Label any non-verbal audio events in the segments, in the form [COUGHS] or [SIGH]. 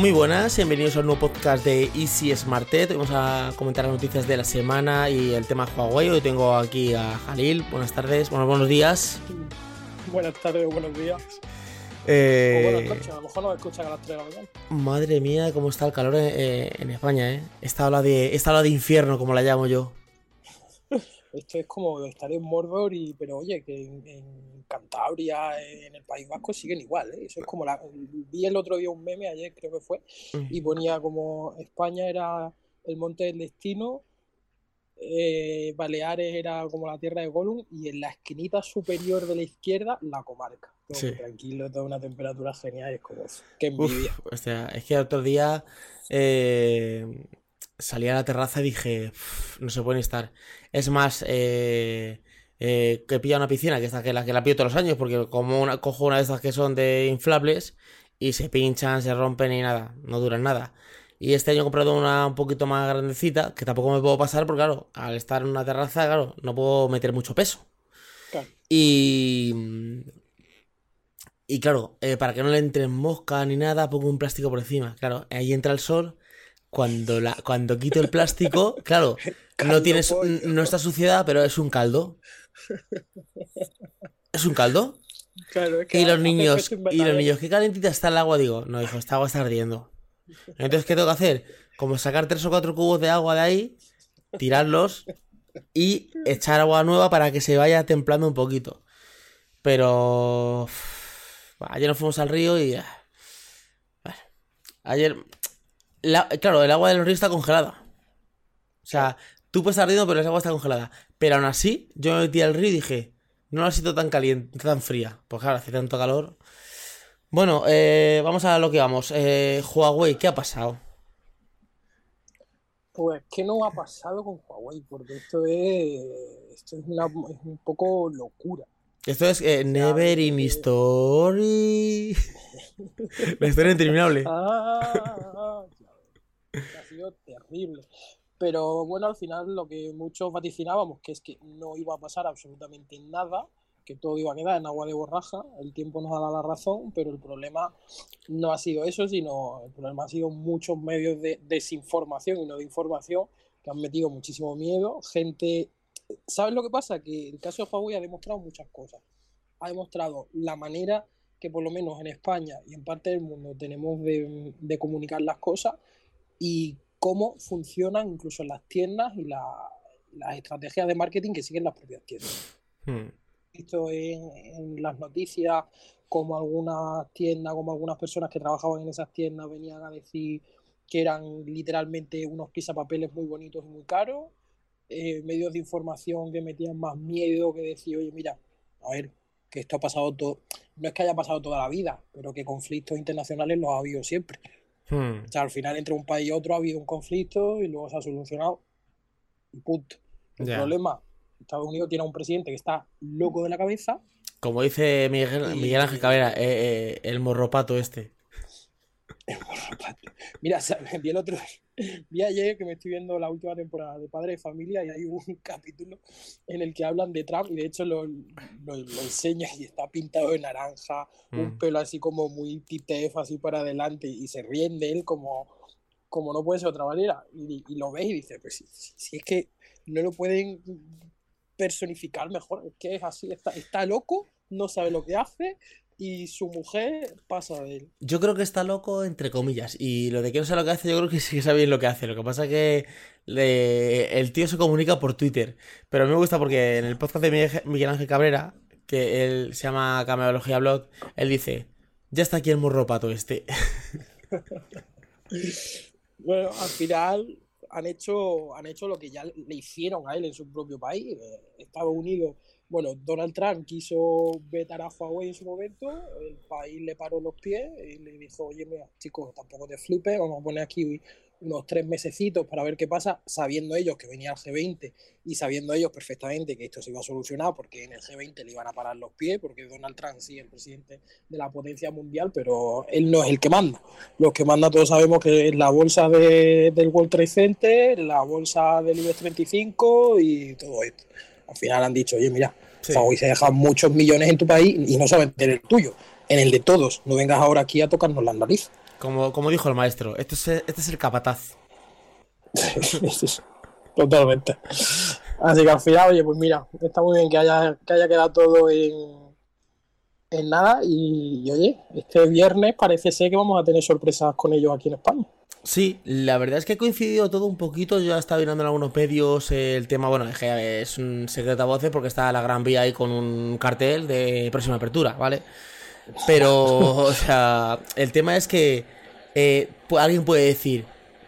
Muy buenas, bienvenidos al nuevo podcast de Easy Smartet. Vamos a comentar las noticias de la semana y el tema Huawei. Hoy tengo aquí a Jalil. Buenas tardes, bueno, buenos días. Buenas tardes, buenos días. Eh, O buenas noches, a lo mejor nos escuchan a las 3 de la mañana. madre mía, cómo está el calor eh, en España, ¿eh? Esta ola, de, esta ola de infierno, como la llamo yo. [LAUGHS] Esto es como estar en Mordor, y, pero oye, que en, en Cantabria, en el País Vasco, siguen igual. ¿eh? Eso es como la. Vi el otro día un meme, ayer creo que fue, y ponía como España era el monte del destino, eh, Baleares era como la tierra de Gollum, y en la esquinita superior de la izquierda, la comarca. Todo Sí. Tranquilo, toda una temperatura genial, es como. Qué Uf, envidia. o sea, es que el otro día eh, salí a la terraza y dije, "Uf, no se puede ni estar. Es más, eh, eh, que pilla una piscina, que, esta, que, la, que la pillo todos los años, porque como una, cojo una de estas que son de inflables y se pinchan, se rompen y nada, no duran nada. Y este año he comprado una un poquito más grandecita, que tampoco me puedo pasar, porque claro, al estar en una terraza, claro, no puedo meter mucho peso. Y... Y claro, eh, para que no le entren mosca ni nada, pongo un plástico por encima. Claro, ahí entra el sol. Cuando, la, cuando quito el plástico, [LAUGHS] claro, no tienes, pollo. no está suciedad, pero es un caldo. ¿Es un caldo? Claro, es que Y los niños, y los niños, qué calentita está el agua. Digo, no, hijo, esta agua está ardiendo. Entonces, ¿qué tengo que hacer? Como sacar tres o cuatro cubos de agua de ahí, tirarlos y echar agua nueva para que se vaya templando un poquito. Pero ayer nos fuimos al río y ah, bueno, ayer la- claro, el agua del río está congelada. O sea, tú puedes estar ardiendo, pero el agua está congelada. Pero aún así, yo me metí al río y dije, no la siento tan caliente, tan fría. Pues claro, hace tanto calor. Bueno, eh, vamos a lo que vamos. Eh, Huawei, ¿qué ha pasado? Pues, ¿qué no ha pasado con Huawei? Porque esto es, esto es, una, es un poco locura. Esto es eh, Never in eh, Story. [LAUGHS] La historia interminable. Ah. Ha sido terrible. Pero bueno, al final lo que muchos vaticinábamos, que es que no iba a pasar absolutamente nada, que todo iba a quedar en agua de borraja, el tiempo nos ha dado la razón, pero el problema no ha sido eso, sino el problema ha sido muchos medios de desinformación y no de información que han metido muchísimo miedo, gente ¿Sabes lo que pasa? Que el caso de Huawei ha demostrado muchas cosas. Ha demostrado la manera que por lo menos en España y en parte del mundo tenemos de, de comunicar las cosas y cómo funcionan incluso las tiendas y la- las estrategias de marketing que siguen las propias tiendas Hmm. visto en, en las noticias como algunas tiendas, como algunas personas que trabajaban en esas tiendas venían a decir que eran literalmente unos pisapapeles muy bonitos y muy caros, eh, medios de información que metían más miedo, que decían, oye, mira, a ver, que esto ha pasado todo, no es que haya pasado toda la vida, pero que conflictos internacionales los ha habido siempre. Hmm. O sea, al final entre un país y otro ha habido un conflicto y luego se ha solucionado y punto. El Ya. problema, Estados Unidos tiene a un presidente que está loco de la cabeza Como dice Miguel, Y- Miguel Ángel Cabrera, eh, eh, el morropato este. Mira, o [LAUGHS] sea, vi el otro [LAUGHS] vi ayer que me estoy viendo la última temporada de Padre de Familia y hay un [LAUGHS] capítulo en el que hablan de Trump y de hecho lo, lo, lo enseña y está pintado de naranja, un Mm. pelo así como muy titef, así para adelante y se ríen de él como, como no puede ser de otra manera. Y, y lo ves y dices, pues si es que no lo pueden personificar mejor, es que es así, está, está loco, no sabe lo que hace y su mujer pasa de él. Yo creo que está loco, entre comillas. Y lo de que no sabe lo que hace, yo creo que sí que sabe bien lo que hace. Lo que pasa es que le- el tío se comunica por Twitter. Pero a mí me gusta porque en el podcast de Miguel- Ángel Cabrera, que él se llama Cameología Blog, él dice: Ya está aquí el morropato este. [LAUGHS] Bueno, al final han hecho, han hecho lo que ya le hicieron a él en su propio país. Eh, Estados Unidos, bueno, Donald Trump quiso vetar a Huawei en su momento, el país le paró los pies y le dijo, oye, mira, chicos, tampoco te flipes, vamos a poner aquí unos tres mesecitos para ver qué pasa, sabiendo ellos que venía el G20 y sabiendo ellos perfectamente que esto se iba a solucionar porque en el G20 le iban a parar los pies, porque Donald Trump sí es el presidente de la potencia mundial, pero él no es el que manda. Los que manda todos sabemos que es la bolsa de- del World Trade Center, la bolsa del IBEX 35 y todo esto. Al final han dicho, oye, mira, Sí. Se deja muchos millones en tu país y no solamente en el tuyo, en el de todos. No vengas ahora aquí a tocarnos las narices. Como, como dijo el maestro, este es, este es el capataz. [LAUGHS] Totalmente. Así que al final, oye, pues mira, está muy bien que haya, que haya quedado todo en, en nada. Y, y, oye, este viernes parece ser que vamos a tener sorpresas con ellos aquí en España. Sí, la verdad es que ha coincidido todo un poquito. Yo he estado mirando en algunos medios el tema, bueno, es un secreto a voces porque está la Gran Vía ahí con un cartel de próxima apertura, ¿vale? Pero, o sea, el tema es que eh, alguien puede decir,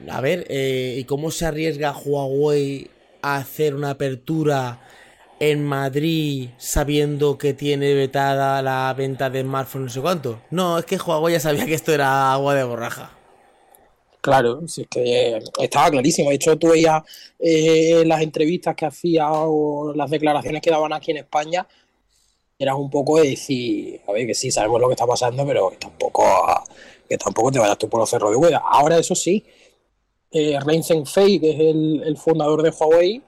a ver, eh, ¿y cómo se arriesga Huawei a hacer una apertura en Madrid sabiendo que tiene vetada la venta de smartphones no sé cuánto? No, es que Huawei ya sabía que esto era agua de borraja. Claro, sí, es que estaba clarísimo. De hecho, tú veías eh, las entrevistas que hacía o las declaraciones que daban aquí en España, eran un poco de decir, a ver, que sí, sabemos lo que está pasando, pero que tampoco, que tampoco te vayas tú por los cerros de huella. Ahora, eso sí, eh, Fei, que es el, el, fundador de Huawei,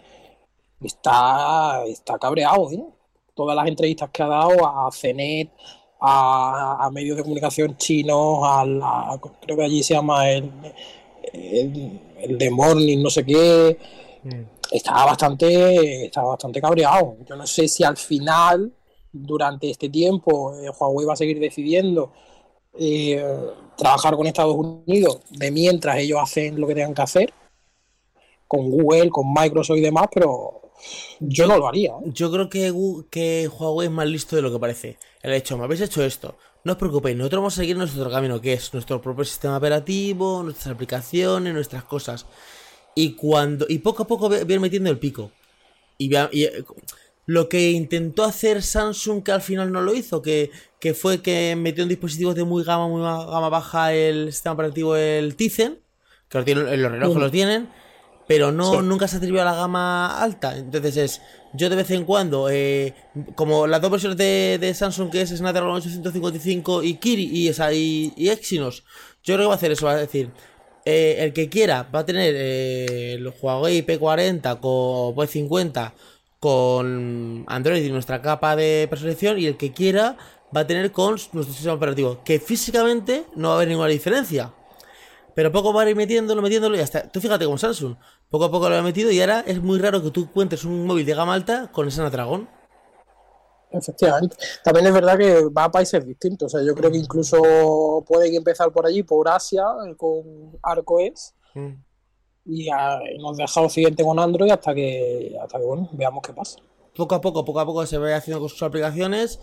está, está cabreado. ¿eh? Todas las entrevistas que ha dado a CNET, a, a medios de comunicación chinos, a la, creo que allí se llama el, el, el de Morning, no sé qué. Mm. Estaba bastante, estaba bastante cabreado. Yo no sé si al final, durante este tiempo, eh, Huawei va a seguir decidiendo eh, trabajar con Estados Unidos de mientras ellos hacen lo que tengan que hacer, con Google, con Microsoft y demás, pero yo no lo haría. ¿eh? Yo creo que, que Huawei es más listo de lo que parece. El hecho, me habéis hecho esto, no os preocupéis, nosotros vamos a seguir nuestro camino, que es nuestro propio sistema operativo, nuestras aplicaciones, nuestras cosas. Y cuando. Y poco a poco viene metiendo el pico. Y, y, lo que intentó hacer Samsung, que al final no lo hizo, que, que fue que metió en dispositivos de muy gama, muy gama baja el sistema operativo, el Tizen, que los, tienen, los relojes los tienen, pero no sí. nunca se atrevió a la gama alta. Entonces es, yo de vez en cuando, eh, como las dos versiones de, de, Samsung, que es Snapdragon 855 y Kiri y, esa, y, y Exynos, yo creo que va a hacer eso, va a decir, eh, el que quiera va a tener eh, el Huawei P40 con P50 con Android y nuestra capa de preselección y el que quiera va a tener con nuestro sistema operativo, que físicamente no va a haber ninguna diferencia. Pero poco va a ir metiéndolo, metiéndolo y hasta. Tú fíjate con Samsung. Poco a poco lo ha metido y ahora es muy raro que tú encuentres un móvil de gama alta con ese Snapdragon. Efectivamente. También es verdad que va a países distintos. O sea, yo creo que incluso pueden empezar por allí, por Asia, con ArcoES. Mm. Y a, nos deja siguiente con Android hasta que, hasta que, bueno, veamos qué pasa. Poco a poco, poco a poco se va haciendo con sus aplicaciones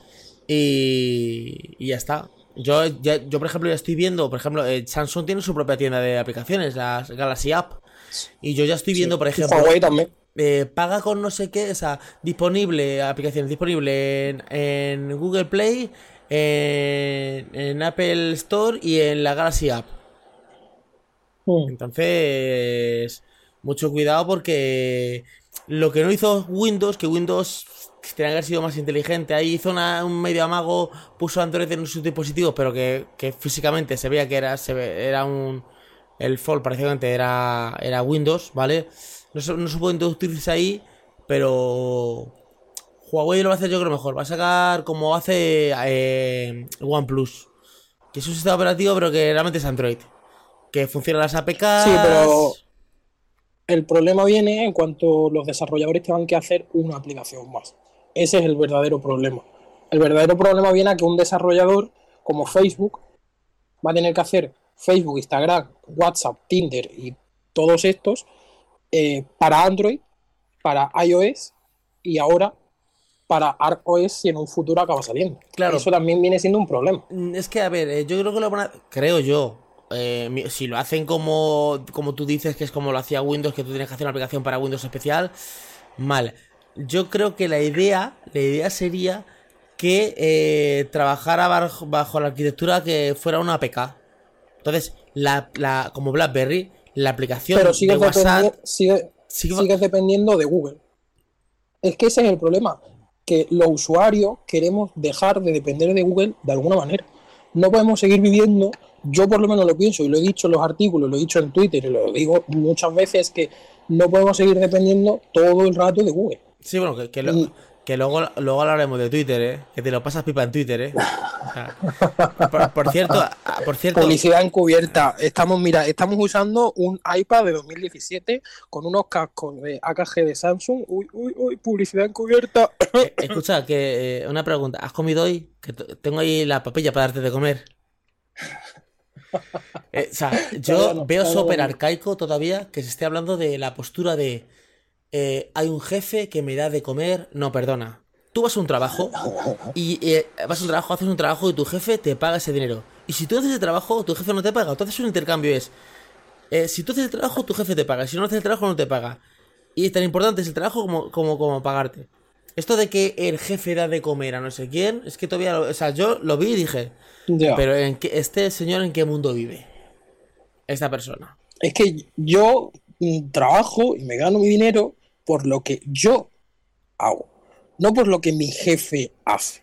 y, y ya está. Yo, ya, yo, por ejemplo, ya estoy viendo, por ejemplo, eh, Samsung tiene su propia tienda de aplicaciones, la Galaxy App. Y yo ya estoy viendo, sí. por ejemplo. Huawei también. Eh, paga con no sé qué, o sea, disponible, aplicaciones disponible en, en Google Play, en, en, Apple Store y en la Galaxy App. Mm. Entonces, mucho cuidado porque lo que no hizo Windows, que Windows tenía que haber sido más inteligente. Ahí hizo una, un medio amago, puso Android en sus dispositivos, pero que, que físicamente se veía que era, se ve, era un. El Fold prácticamente era, era Windows, ¿vale? No, no se puede introducirse ahí, pero. Huawei lo va a hacer yo creo mejor. Va a sacar como hace eh, OnePlus. Que es un sistema operativo, pero que realmente es Android. Que funcionan las APKs. Sí, pero. El problema viene en cuanto los desarrolladores tengan que hacer una aplicación más. Ese es el verdadero problema. El verdadero problema viene a que un desarrollador como Facebook va a tener que hacer Facebook, Instagram, WhatsApp, Tinder y todos estos eh, para Android, para iOS y ahora para ArcOS si en un futuro acaba saliendo. Claro. Eso también viene siendo un problema. Es que, a ver, eh, yo creo que lo van a... Creo yo. Eh, si lo hacen como, como tú dices, que es como lo hacía Windows, que tú tienes que hacer una aplicación para Windows especial, mal yo creo que la idea, la idea sería que eh, trabajara bajo, bajo, la arquitectura que fuera una APK. Entonces, la, la, como BlackBerry, la aplicación Pero sigues de WhatsApp... Sigue, sigue, sigues dependiendo de Google. Es que ese es el problema. Que los usuarios queremos dejar de depender de Google de alguna manera. No podemos seguir viviendo, yo por lo menos lo pienso, y lo he dicho en los artículos, lo he dicho en Twitter, y lo digo muchas veces, que no podemos seguir dependiendo todo el rato de Google. Sí, bueno, que, que, lo, Que luego, luego hablaremos de Twitter, ¿eh? Que te lo pasas pipa en Twitter, ¿eh? O sea, por, por cierto, [LAUGHS] ah, por cierto, Publicidad encubierta. Estamos, mira, estamos usando un iPad de 2017 con unos cascos de AKG de Samsung. Uy, uy, uy, publicidad encubierta. eh, [LAUGHS] escucha, que eh, una pregunta. ¿Has comido hoy? Que tengo ahí la papilla para darte de comer. [LAUGHS] Eh, o sea, yo no, veo todavía súper no. arcaico todavía que se esté hablando de la postura de eh, hay un jefe que me da de comer. No, perdona. Tú vas a un trabajo y eh, vas a un trabajo, haces un trabajo y tu jefe te paga ese dinero. Y si tú haces el trabajo, tu jefe no te paga. Tú haces un intercambio es, eh, si tú haces el trabajo, tu jefe te paga. Si no haces el trabajo, no te paga. Y tan importante es el trabajo como, como, como pagarte. Esto de que el jefe da de comer a no sé quién, es que todavía, lo- o sea, yo lo vi y dije, pero en qué, este señor en qué mundo vive, esta persona. Es que yo mm, trabajo y me gano mi dinero por lo que yo hago, no por lo que mi jefe hace.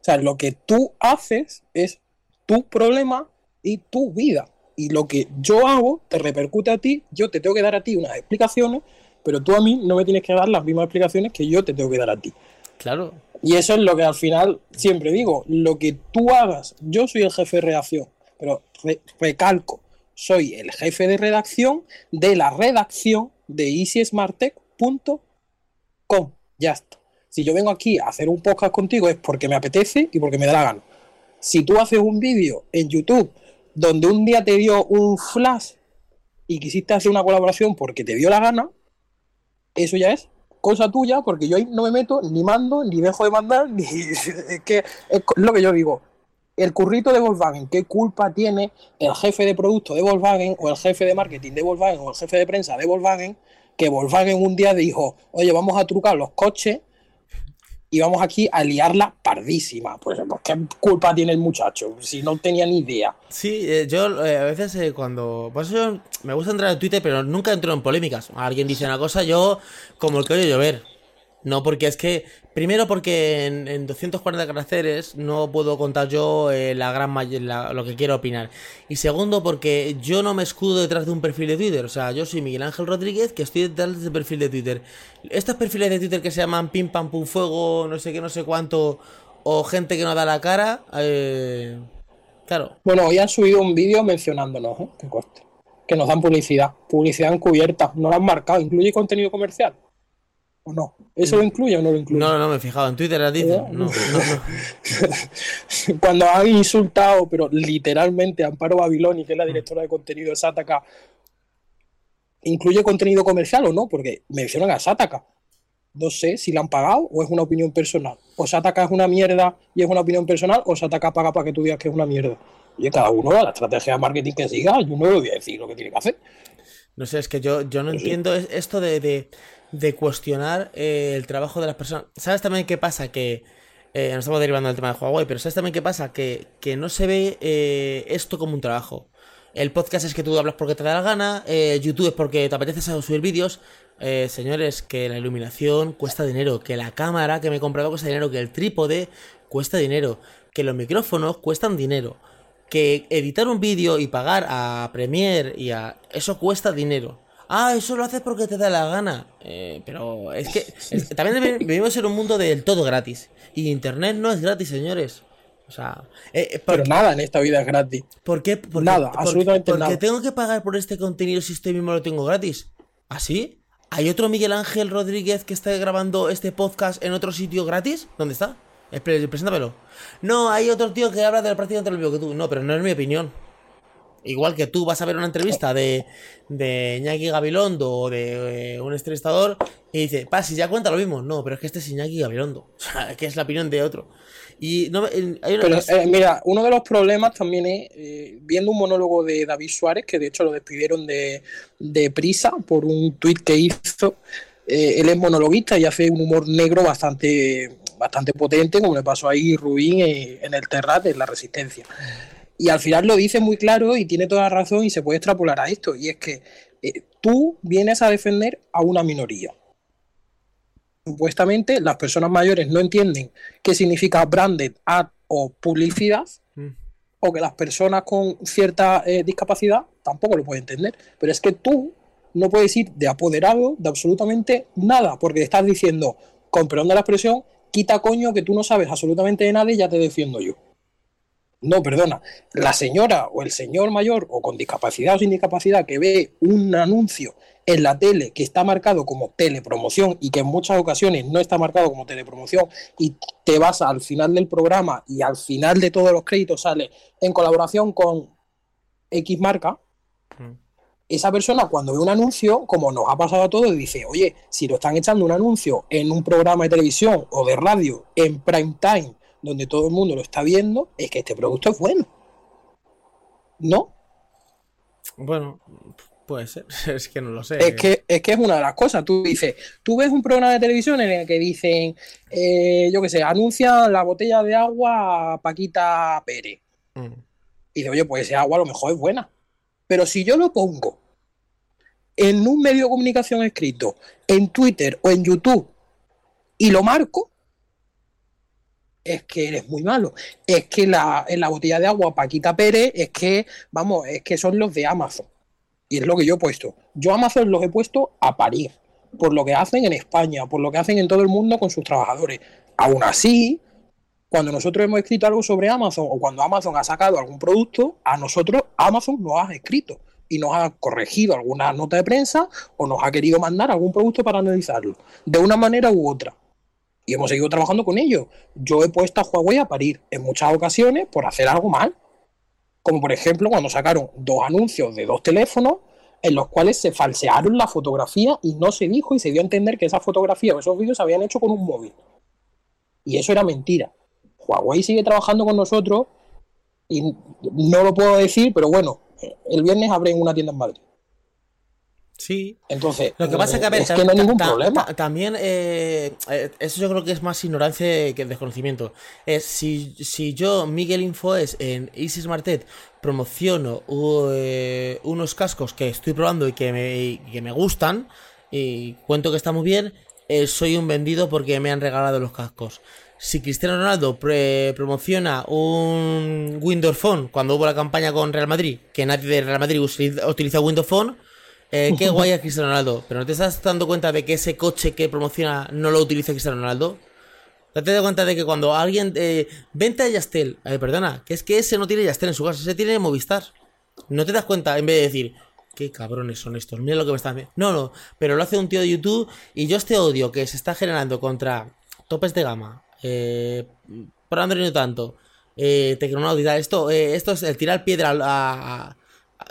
O sea, lo que tú haces es tu problema y tu vida. Y lo que yo hago te repercute a ti, yo te tengo que dar a ti unas explicaciones, pero tú a mí no me tienes que dar las mismas explicaciones que yo te tengo que dar a ti. Claro, Y eso es lo que al final siempre digo, lo que tú hagas, yo soy el jefe de redacción, pero re- recalco, soy el jefe de redacción de la redacción de easysmarttech.com. Ya está. Si yo vengo aquí a hacer un podcast contigo es porque me apetece y porque me da la gana. Si tú haces un vídeo en YouTube donde un día te dio un flash y quisiste hacer una colaboración porque te dio la gana, eso ya es cosa tuya, porque yo ahí no me meto, ni mando, ni dejo de mandar, ni [LAUGHS] es que es lo que yo digo. El currito de Volkswagen, ¿qué culpa tiene el jefe de producto de Volkswagen o el jefe de marketing de Volkswagen o el jefe de prensa de Volkswagen? Que Volkswagen un día dijo, oye, vamos a trucar los coches y vamos aquí a liarla pardísima. Pues, pues, ¿qué culpa tiene el muchacho? Si no tenía ni idea. Sí, eh, yo eh, a veces eh, cuando... Por eso me gusta entrar en Twitter, pero nunca entro en polémicas. Alguien dice una cosa, yo como el que oye llover. No, porque es que... Primero porque en, en 240 caracteres no puedo contar yo eh, la gran la- lo que quiero opinar. Y segundo porque yo no me escudo detrás de un perfil de Twitter. O sea, yo soy Miguel Ángel Rodríguez que estoy detrás de ese perfil de Twitter. Estos perfiles de Twitter que se llaman pim pam pum fuego, no sé qué, no sé cuánto, o gente que no da la cara, eh, claro. Bueno, hoy han subido un vídeo mencionándonos, ¿eh? Que nos dan publicidad. Publicidad encubierta. No lo han marcado. ¿Incluye contenido comercial? ¿O no? ¿Eso lo incluye o no lo incluye? No, no, no me he fijado. En Twitter las dicen. No, no, no. [LAUGHS] Cuando han insultado, pero literalmente, a Amparo Babiloni, que es la directora de contenido de Sataka, ¿incluye contenido comercial o no? Porque mencionan a Sataka. No sé si le han pagado o es una opinión personal. O Sataka es una mierda y es una opinión personal, o Sataka paga para que tú digas que es una mierda. Y cada uno, la estrategia de marketing que siga, yo no le voy a decir lo que tiene que hacer. No sé, es que yo, yo no entiendo es- esto de, de, de cuestionar eh, el trabajo de las personas. ¿Sabes también qué pasa? Que eh, nos estamos derivando del tema de Huawei, pero ¿sabes también qué pasa? Que, que no se ve eh, esto como un trabajo. El podcast es que tú hablas porque te da la gana, eh, YouTube es porque te apetece subir vídeos. Eh, señores, que la iluminación cuesta dinero, que la cámara que me he comprado cuesta dinero, que el trípode cuesta dinero, que los micrófonos cuestan dinero, que editar un vídeo y pagar a Premiere y a... Eso cuesta dinero. Ah, eso lo haces porque te da la gana. Eh, pero es que [LAUGHS] es- también vivimos en un mundo del todo gratis. Y Internet no es gratis, señores. O sea, eh, eh, ¿por, Pero nada en esta vida es gratis. por qué? Porque- Nada, porque- absolutamente porque nada. tengo que pagar por este contenido si estoy mismo lo tengo gratis. ¿Así? ¿Hay otro Miguel Ángel Rodríguez que está grabando este podcast en otro sitio gratis? ¿Dónde está? Espera, Preséntamelo. No, hay otro tío que habla de prácticamente lo mismo que tú. No, pero no es mi opinión. Igual que tú vas a ver una entrevista de, de Iñaki Gabilondo o de eh, un entrevistador y dice, pa, si ya cuenta lo mismo. No, pero es que este es Iñaki Gabilondo. [LAUGHS] O sea, que es la opinión de otro. Y no, eh, hay una Pero eh, mira, uno de los problemas también es eh, viendo un monólogo de David Suárez, que de hecho lo despidieron de, de prisa por un tuit que hizo. Él es monologuista y hace un humor negro bastante, bastante potente, como le pasó ahí Rubín en el Terrat, en La Resistencia. Y al final lo dice muy claro y tiene toda la razón y se puede extrapolar a esto. Y es que eh, tú vienes a defender a una minoría. Supuestamente las personas mayores no entienden qué significa branded ad o publicidad, Mm. o que las personas con cierta eh, discapacidad tampoco lo pueden entender. Pero es que tú no puedes ir de apoderado de absolutamente nada, porque estás diciendo, con perdón de la expresión, quita coño que tú no sabes absolutamente de nada y ya te defiendo yo. No, perdona, la señora o el señor mayor o con discapacidad o sin discapacidad que ve un anuncio en la tele que está marcado como telepromoción y que en muchas ocasiones no está marcado como telepromoción y te vas al final del programa y al final de todos los créditos sale en colaboración con X marca, mm. esa persona cuando ve un anuncio, como nos ha pasado a todos, dice, oye, si lo están echando un anuncio en un programa de televisión o de radio en prime time donde todo el mundo lo está viendo, es que este producto es bueno. ¿No? Bueno, puede ser, [LAUGHS] es que no lo sé. Es que, es que es una de las cosas. Tú dices, tú ves un programa de televisión en el que dicen, eh, yo qué sé, anuncian la botella de agua a Paquita Pérez. Mm. Y dice, oye, pues ese agua a lo mejor es buena. Pero si yo lo pongo en un medio de comunicación escrito, en Twitter o en YouTube, y lo marco, es que eres muy malo. Es que la, en la botella de agua Paquita Pérez es que, vamos, es que son los de Amazon. Y es lo que yo he puesto. Yo Amazon los he puesto a parir. Por lo que hacen en España, por lo que hacen en todo el mundo con sus trabajadores. Aún así, cuando nosotros hemos escrito algo sobre Amazon o cuando Amazon ha sacado algún producto, a nosotros Amazon nos ha escrito y nos ha corregido alguna nota de prensa o nos ha querido mandar algún producto para analizarlo, de una manera u otra y hemos seguido trabajando con ellos. Yo he puesto a Huawei a parir en muchas ocasiones por hacer algo mal. Como por ejemplo cuando sacaron dos anuncios de dos teléfonos en los cuales se falsearon la fotografía y no se dijo y se dio a entender que esa fotografía o esos vídeos se habían hecho con un móvil. Y eso era mentira. Huawei sigue trabajando con nosotros y no lo puedo decir, pero bueno, el viernes abren una tienda en Madrid. Sí. Entonces, lo que pasa es que, no hay ningún problema. También, eh, eh, eso yo creo que es más ignorancia que desconocimiento. Es si, si yo, Miguel Infoes, en Easy Smartet, promociono eh, unos cascos que estoy probando y que me, que me gustan, y cuento que está muy bien, soy un vendido porque me han regalado los cascos. Si Cristiano Ronaldo promociona un Windows Phone cuando hubo la campaña con Real Madrid, que nadie de Real Madrid utiliza Windows Phone, eh, qué [LAUGHS] guay a Cristiano Ronaldo. Pero ¿no te estás dando cuenta de que ese coche que promociona no lo utiliza Cristiano Ronaldo? Date cuenta de que cuando alguien. Eh, vente a Yastel. Eh, perdona, que es que ese no tiene Yastel en su casa, ese tiene Movistar. No te das cuenta en vez de decir. Qué cabrones son estos, mira lo que me están No, no, pero lo hace un tío de YouTube y yo este odio que se está generando contra topes de gama, eh, por Android no tanto, eh, Tecnonaut esto, eh, esto es el tirar piedra a,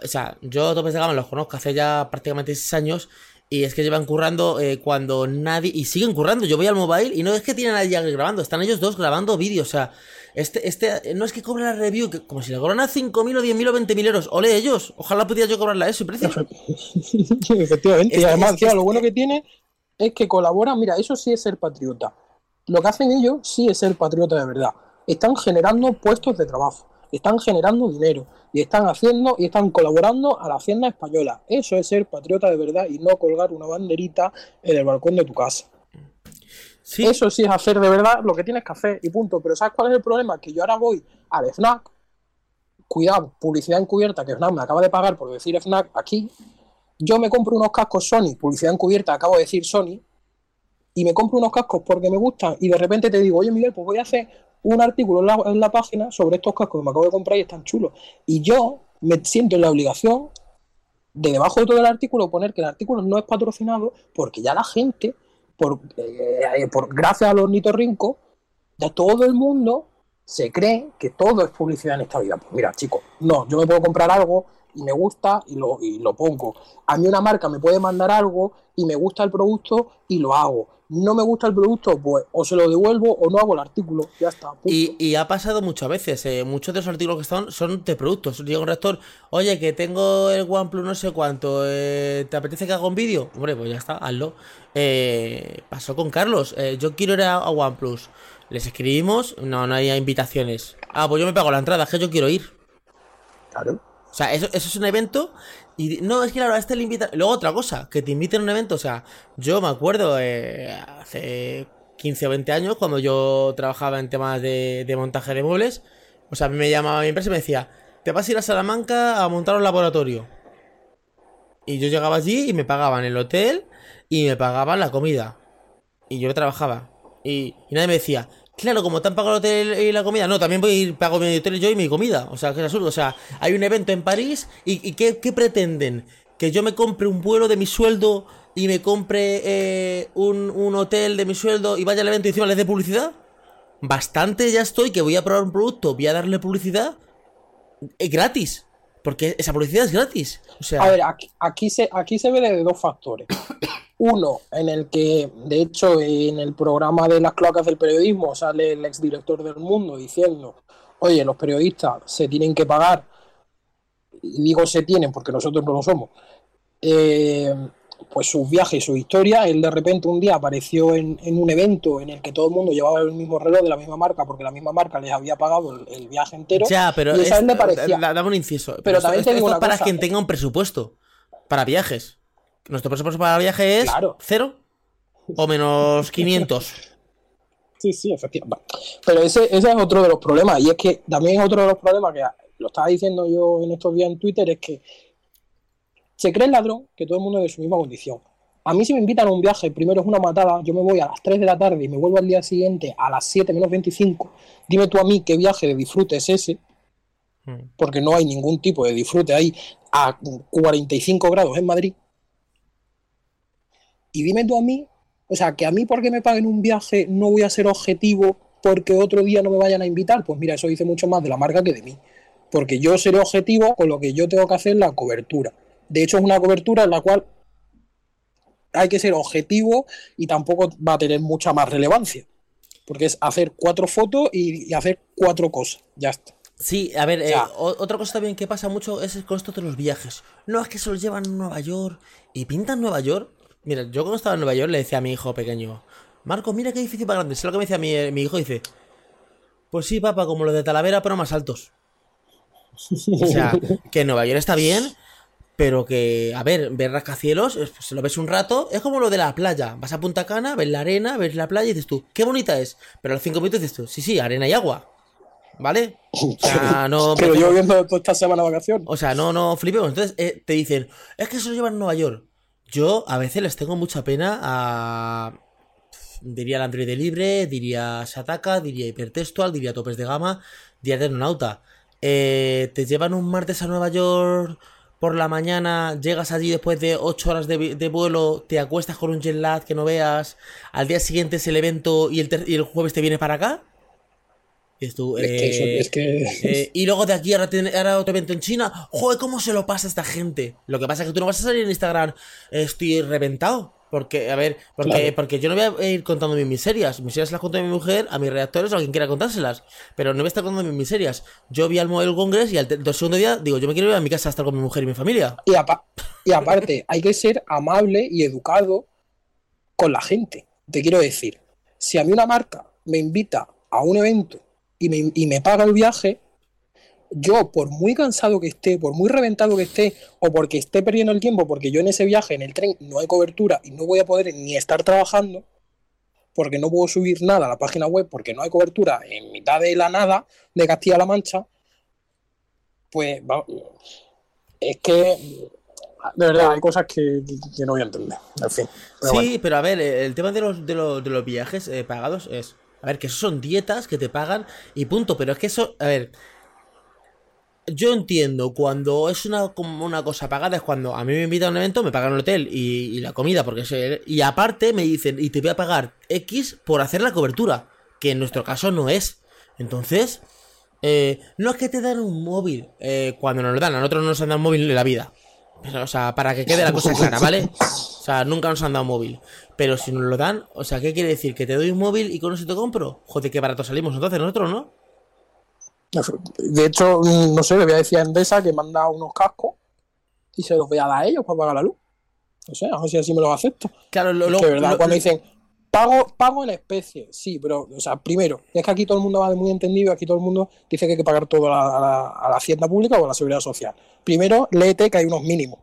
o sea, yo topes de gama los conozco hace ya prácticamente 6 años y es que llevan currando eh, cuando nadie. Y siguen currando. Yo voy al mobile y no es que tienen a nadie grabando, están ellos dos grabando vídeos. O sea, este, este, no es que cobre la review, que, como si le cobran a 5.000 o 10.000 o 20.000 euros. Ole ellos, ojalá pudiera yo cobrarla eso y precio. [LAUGHS] Efectivamente, y además, lo bueno que tiene es que colaboran. Mira, eso sí es ser patriota. Lo que hacen ellos sí es ser patriota de verdad. Están generando puestos de trabajo están generando dinero y están haciendo y están colaborando a la hacienda española. Eso es ser patriota de verdad y no colgar una banderita en el balcón de tu casa. Eso sí es hacer de verdad lo que tienes que hacer y punto. Pero ¿sabes cuál es el problema? Que yo ahora voy al FNAC, cuidado, publicidad encubierta que FNAC me acaba de pagar por decir FNAC aquí. Yo me compro unos cascos Sony, publicidad encubierta, acabo de decir Sony, y me compro unos cascos porque me gustan y de repente te digo, oye Miguel, pues voy a hacer un artículo en la, página sobre estos cascos que me acabo de comprar y están chulos. Y yo me siento en la obligación de debajo de todo el artículo poner que el artículo no es patrocinado porque ya la gente, por, eh, por gracias a los nitorrincos, ya todo el mundo se cree que todo es publicidad en esta vida. Pues mira, chicos, no, yo me puedo comprar algo y me gusta y lo, y lo pongo. A mí una marca me puede mandar algo y me gusta el producto y lo hago no me gusta el producto, pues o se lo devuelvo o no hago el artículo. Ya está. Y, ha pasado muchas veces. Eh, muchos de los artículos que están son de productos. Llega un rector, oye, que tengo el OnePlus no sé cuánto, eh, ¿te apetece que haga un vídeo? Hombre, pues ya está, hazlo. Eh, pasó con Carlos, yo quiero ir a, OnePlus. Les escribimos, no, no hay invitaciones. Ah, pues yo me pago la entrada, que yo quiero ir. Claro. O sea, eso, es un evento y no, es que claro, a este le invita. Luego otra cosa, que te inviten a un evento. O sea, yo me acuerdo eh, hace 15 o 20 años, cuando yo trabajaba en temas de, montaje de muebles. O sea, a mí me llamaba mi empresa y me decía: Te vas a ir a Salamanca a montar un laboratorio. Y yo llegaba allí y me pagaban el hotel y me pagaban la comida. Y yo trabajaba. Y, y nadie me decía, claro, como te han el hotel y la comida, no, también voy a ir, pago mi hotel yo y mi comida. O sea, que es absurdo. O sea, hay un evento en París y, ¿qué, pretenden? Que yo me compre un vuelo de mi sueldo y me compre eh, un, un hotel de mi sueldo y vaya al evento y encima les dé publicidad. Bastante ya estoy que voy a probar un producto, voy a darle publicidad eh, gratis. Porque esa publicidad es gratis. O sea, A ver, aquí, aquí se, aquí se ve de dos factores. [COUGHS] Uno, en el que, de hecho, en el programa de las cloacas del periodismo sale el exdirector del mundo diciendo, oye, los periodistas se tienen que pagar, y digo se tienen porque nosotros no lo somos, eh, pues sus viajes y su historia. Él de repente un día apareció en, en un evento en el que todo el mundo llevaba el mismo reloj de la misma marca porque la misma marca les había pagado el, el viaje entero. ya, pero y esa es- me parecía- da- dame un inciso. Pero esto- también esto- es para cosa. quien tenga un presupuesto para viajes. Nuestro presupuesto para viaje es Claro. cero o menos [LAUGHS] 500. Sí, sí, efectivamente. Pero ese, ese es otro de los problemas. Y es que también es otro de los problemas que lo estaba diciendo yo en estos días en Twitter, es que se cree el ladrón que todo el mundo es de su misma condición. A mí si me invitan a un viaje, primero es una matada, yo me voy a las 3 de la tarde y me vuelvo al día siguiente a las 7 menos 25. Dime tú a mí qué viaje de disfrute es ese, Mm. porque no hay ningún tipo de disfrute ahí a 45 grados en Madrid. Y dime tú a mí, o sea, que a mí porque me paguen un viaje no voy a ser objetivo porque otro día no me vayan a invitar. Pues mira, eso dice mucho más de la marca que de mí. Porque yo seré objetivo con lo que yo tengo que hacer la cobertura. De hecho, es una cobertura en la cual hay que ser objetivo y tampoco va a tener mucha más relevancia. Porque es hacer cuatro fotos y, y hacer cuatro cosas. Ya está. Sí, a ver, eh, otra cosa también que pasa mucho es con esto de los viajes. No, es que se los llevan a Nueva York y pintan Nueva York. Mira, yo cuando estaba en Nueva York le decía a mi hijo pequeño, Marco, mira qué edificio más grande. ¿Sabes lo que me decía mi, eh, mi hijo? Dice, pues sí, papá, como los de Talavera, pero más altos. O sea, que Nueva York está bien, pero que, a ver, ver rascacielos, es- pues, lo ves un rato, es como lo de la playa. Vas a Punta Cana, ves la arena, ves la playa y dices tú, qué bonita es. Pero a los cinco minutos dices tú, sí, sí, arena y agua. ¿Vale? O [LAUGHS] sea, no. Pero yo viendo toda esta semana de vacaciones. O sea, no, no flipemos. Entonces eh, te dicen, es que se lo llevan a Nueva York. Yo a veces les tengo mucha pena a. Diría el Android libre, diría Sataka, diría Hipertextual, diría Topes de Gama, diría Tecnonauta. Eh, te llevan un martes a Nueva York por la mañana, llegas allí después de 8 horas de, vuelo, te acuestas con un jet lag que no veas, al día siguiente es el evento y el, ter- y el jueves te vienes para acá. Y Es que eso- eh, es que- eh, y luego de aquí ahora, ahora otro evento en China. Joder, ¿cómo se lo pasa a esta gente? Lo que pasa es que tú no vas a salir en Instagram. eh, Estoy reventado. Porque, a ver, porque, Claro. porque yo no voy a ir contando mis miserias. Mis miserias las cuento a mi mujer, a mis redactores o a quien quiera contárselas. Pero no voy a estar contando mis miserias. Yo vi al Mobile Congress y al segundo día digo, yo me quiero ir a mi casa a estar con mi mujer y mi familia. Y, apa- y aparte, hay que ser amable y educado con la gente. Te quiero decir, si a mí una marca me invita a un evento y me, y me paga el viaje, yo, por muy cansado que esté, por muy reventado que esté, o porque esté perdiendo el tiempo, porque yo en ese viaje, en el tren, no hay cobertura y no voy a poder ni estar trabajando, porque no puedo subir nada a la página web, porque no hay cobertura en mitad de la nada de Castilla-La Mancha, pues es que de verdad hay cosas que, que no voy a entender. En fin. pero sí, bueno. pero a ver, eh, el tema de los, de los, de los viajes eh, pagados es. A ver, que eso son dietas que te pagan y punto. Pero es que eso. A ver. Yo entiendo cuando es una, como una cosa pagada, es cuando a mí me invitan a un evento, me pagan el hotel y, y la comida, porque es- y aparte me dicen, y te voy a pagar X por hacer la cobertura, que en nuestro caso no es. Entonces, eh, no es que te dan un móvil eh, cuando nos lo dan, a nosotros no nos han dado un móvil en la vida. Pero, o sea, para que quede la cosa clara, ¿vale? O sea, nunca nos han dado un móvil. Pero si nos lo dan, o sea, ¿qué quiere decir? ¿Que te doy un móvil y con eso te compro? Joder, qué barato salimos entonces nosotros, ¿no? De hecho, mm, no sé, le voy a decir a Endesa que manda unos cascos y se los voy a dar a ellos para pagar la luz. No sé, a ver si así me los acepto. Claro, lo, Es lo- que, ¿verdad? lo- Cuando dicen pago, pago en especie, sí, pero, o sea, primero, es que aquí todo el mundo va de muy entendido, aquí todo el mundo dice que hay que pagar todo a la, a la- a la hacienda pública o a la seguridad social. Primero, léete que hay unos mínimos.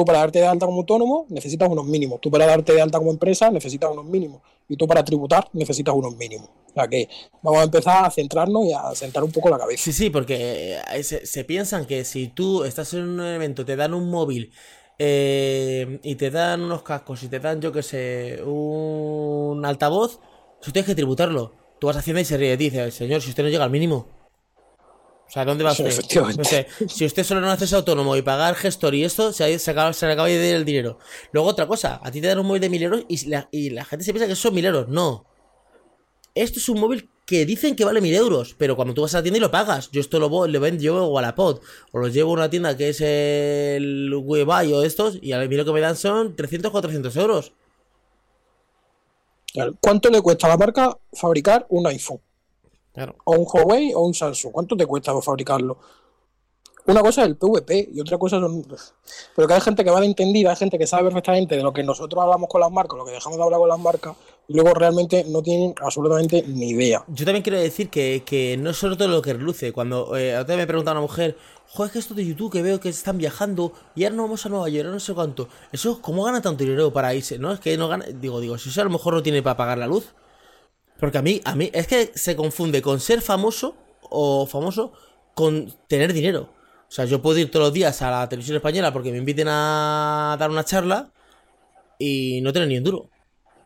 Tú para darte de alta como autónomo necesitas unos mínimos. Tú para darte de alta como empresa necesitas unos mínimos. Y tú para tributar necesitas unos mínimos. O sea que vamos a empezar a centrarnos y a sentar un poco la cabeza. Sí, sí, porque eh, se, piensan que si tú estás en un evento, te dan un móvil eh, y te dan unos cascos y te dan, yo que sé, un altavoz, eso tienes que tributarlo. Tú vas haciendo y se ríe dice, señor, si usted no llega al mínimo. O sea, ¿dónde va Sí, usted? No sé, si usted solo no hace autónomo y pagar gestor y esto, se, se, acaba, se le acaba de ir el dinero. Luego otra cosa, a ti te dan un móvil de mil euros y la, y la gente se piensa que son mil euros. No. Esto es un móvil que dicen que vale mil euros, pero cuando tú vas a la tienda y lo pagas, yo esto lo, lo vendo yo a Wallapop, o lo llevo a una tienda que es el Webuy o estos, y a mí lo que me dan son 300 400 euros. ¿Cuánto le cuesta a la marca fabricar un iPhone? Claro. O un Huawei o un Samsung. ¿Cuánto te cuesta fabricarlo? Una cosa es el PVP y otra cosa son. Pero que hay gente que va de entendida, hay gente que sabe perfectamente de lo que nosotros hablamos con las marcas, lo que dejamos de hablar con las marcas, y luego realmente no tienen absolutamente ni idea. Yo también quiero decir que, que no es solo todo lo que reluce. Cuando eh, vez me pregunta una mujer, joder, es que esto de YouTube que veo que están viajando y ahora no vamos a Nueva York, no sé cuánto. Eso, ¿cómo gana tanto dinero para irse? No, es que no gana. Digo, digo, si eso a lo mejor no tiene para pagar la luz. Porque a mí, a mí, es que se confunde con ser famoso o famoso con tener dinero. O sea, yo puedo ir todos los días a la televisión española porque me inviten a dar una charla y no tener ni un duro.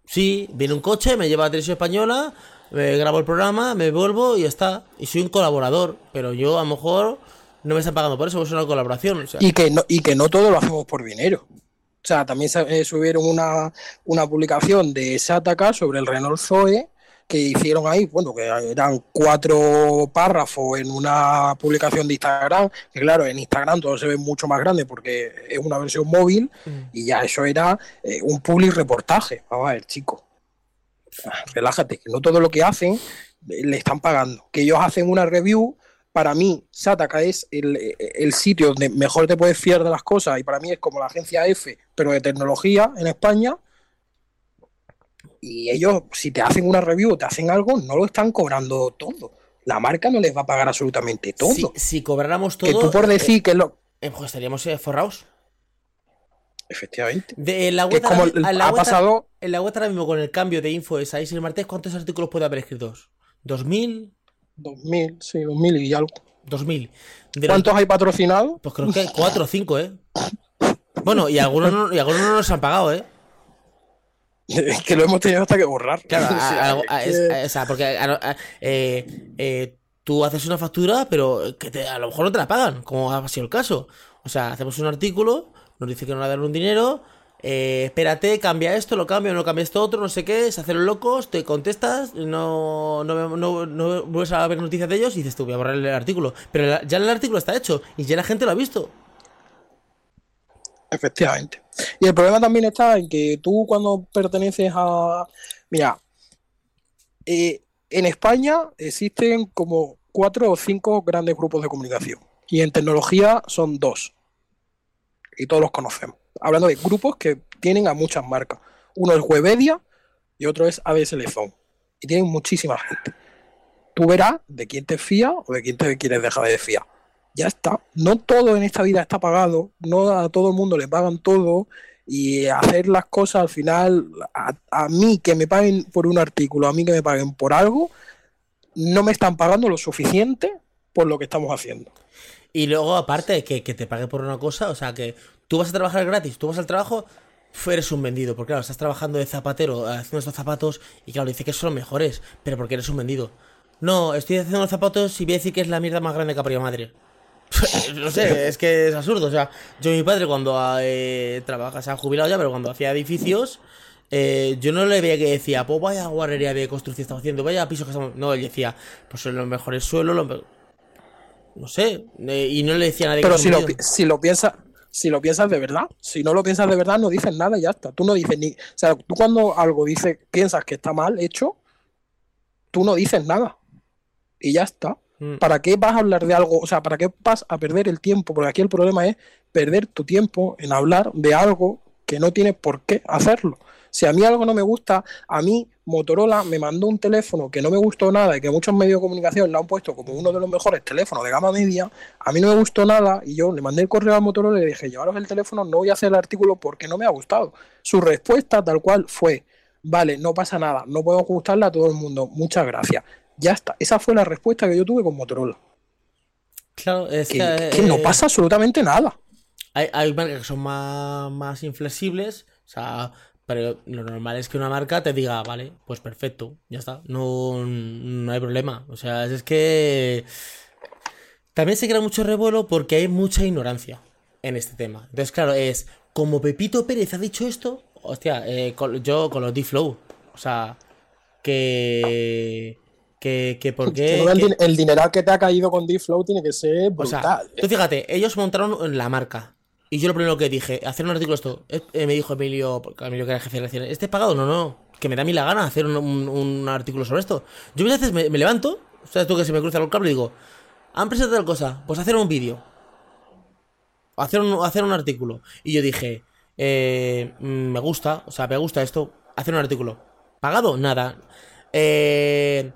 Sí, viene un coche, me lleva a la televisión española, me grabo el programa, me vuelvo y ya está. Y soy un colaborador, pero yo a lo mejor no me están pagando por eso, es una colaboración. Y que no, y que no todo lo hacemos por dinero. O sea, también eh, subieron una, una publicación de Sataka sobre el Renault Zoe que hicieron ahí, bueno, que eran cuatro párrafos en una publicación de Instagram, que claro, en Instagram todo se ve mucho más grande porque es una versión móvil y ya eso era eh, un public reportaje. Vamos a ver, chicos. Relájate, que no todo lo que hacen eh, le están pagando. Que ellos hacen una review para mí, Sataka es el, el sitio donde mejor te puedes fiar de las cosas y para mí es como la agencia F, pero de tecnología en España. Y ellos, si te hacen una review o te hacen algo, no lo están cobrando todo. La marca no les va a pagar absolutamente todo. si, si cobráramos que todo, tú por decir que lo. eh, pues estaríamos eh, forrados. Efectivamente. De, en la Que web, como la ha web- pasado En la web ahora mismo con el cambio de info de Saiz y el martes, ¿cuántos artículos puede haber escritos? ¿2000? 2000, sí, 2000 y algo. 2000. De los- ¿Cuántos hay patrocinados? Pues creo que 4 o 5, ¿eh? Bueno, y algunos no, y algunos no nos han pagado, ¿eh? [LAUGHS] Que lo hemos tenido hasta que borrar. Claro, [LAUGHS] O sea, a- es o sea, porque eh, eh, tú haces una factura, pero que te- a lo mejor no te la pagan, como ha sido el caso. O sea, hacemos un artículo, nos dice que nos va a dar un dinero, eh, espérate, cambia esto, lo cambio, no cambia esto otro, no sé qué, se hacen locos, te contestas, no, no, no, no vuelves a ver noticias de ellos y dices tú, voy a borrar el artículo. Pero la- ya el artículo está hecho y ya la gente lo ha visto. Efectivamente. Y el problema también está en que tú cuando perteneces a... Mira, eh, en España existen como cuatro o cinco grandes grupos de comunicación. Y en tecnología son dos. Y todos los conocemos. Hablando de grupos que tienen a muchas marcas. Uno es Webedia y otro es ABS. Y tienen muchísima gente. Tú verás de quién te fías o de quién te quieres dejar de fiar. Ya está. No todo en esta vida está pagado. No a todo el mundo le pagan todo. Y hacer las cosas al final, a, mí que me paguen por un artículo, a mí que me paguen por algo, no me están pagando lo suficiente por lo que estamos haciendo. Y luego, aparte, que, que te pague por una cosa, o sea, que tú vas a trabajar gratis, tú vas al trabajo, eres un vendido, porque claro, estás trabajando de zapatero, haciendo estos zapatos, y claro, dice que son los mejores, pero porque eres un vendido. No, estoy haciendo los zapatos y voy a decir que es la mierda más grande que ha madre. [LAUGHS] no sé, es que es absurdo. O sea, yo mi padre cuando eh, trabaja, se ha jubilado ya, pero cuando hacía edificios, eh, yo no le veía que decía, pues vaya guarrería de construcción estamos haciendo, vaya pisos que estamos. No, él decía, pues son los mejores suelos, los no sé, eh, y no le decía a nadie Pero que si lo, si lo piensas, si lo piensas de verdad, si no lo piensas de verdad, no dices nada y ya está. Tú no dices ni. O sea, tú cuando algo dices, piensas que está mal hecho, tú no dices nada. Y ya está. Mm. ¿Para qué vas a hablar de algo? O sea, ¿para qué vas a perder el tiempo? Porque aquí el problema es perder tu tiempo en hablar de algo que no tienes por qué hacerlo. Si a mí algo no me gusta, a mí Motorola me mandó un teléfono que no me gustó nada y que muchos medios de comunicación lo han puesto como uno de los mejores teléfonos de gama media, a mí no me gustó nada y yo le mandé el correo a Motorola y le dije, llevaros el teléfono, no voy a hacer el artículo porque no me ha gustado. Su respuesta tal cual fue, vale, no pasa nada, no puedo gustarle a todo el mundo, muchas gracias. Ya está, esa fue la respuesta que yo tuve con Motorola. Claro, es Que, que, que no eh, pasa absolutamente nada. Hay, hay marcas que son más, más inflexibles, o sea, pero lo normal es que una marca te diga, vale, pues perfecto, ya está, no, no hay problema. O sea, es que también se crea mucho revuelo porque hay mucha ignorancia en este tema. Entonces, claro, es como Pepito Pérez ha dicho esto, hostia, eh, con- yo con los D-Flow, o sea, que... Que, que por qué... din- el dineral que te ha caído con D-Flow tiene que ser o sea. ¿eh? tú fíjate, ellos montaron la marca. Y yo lo primero que dije, hacer un artículo esto. eh, eh, me dijo Emilio, porque Emilio que era jefe de relaciones, ¿este es pagado? No, no. Que me da a mí la gana hacer un, un- un artículo sobre esto. Yo muchas veces me, me levanto, o sea, tú que se me cruza el cable y digo, han presentado tal cosa, pues hacer un vídeo. Hacer un, hacer un artículo. Y yo dije, eh, mm, me gusta, o sea, me gusta esto, hacer un artículo. ¿Pagado? Nada. Eh,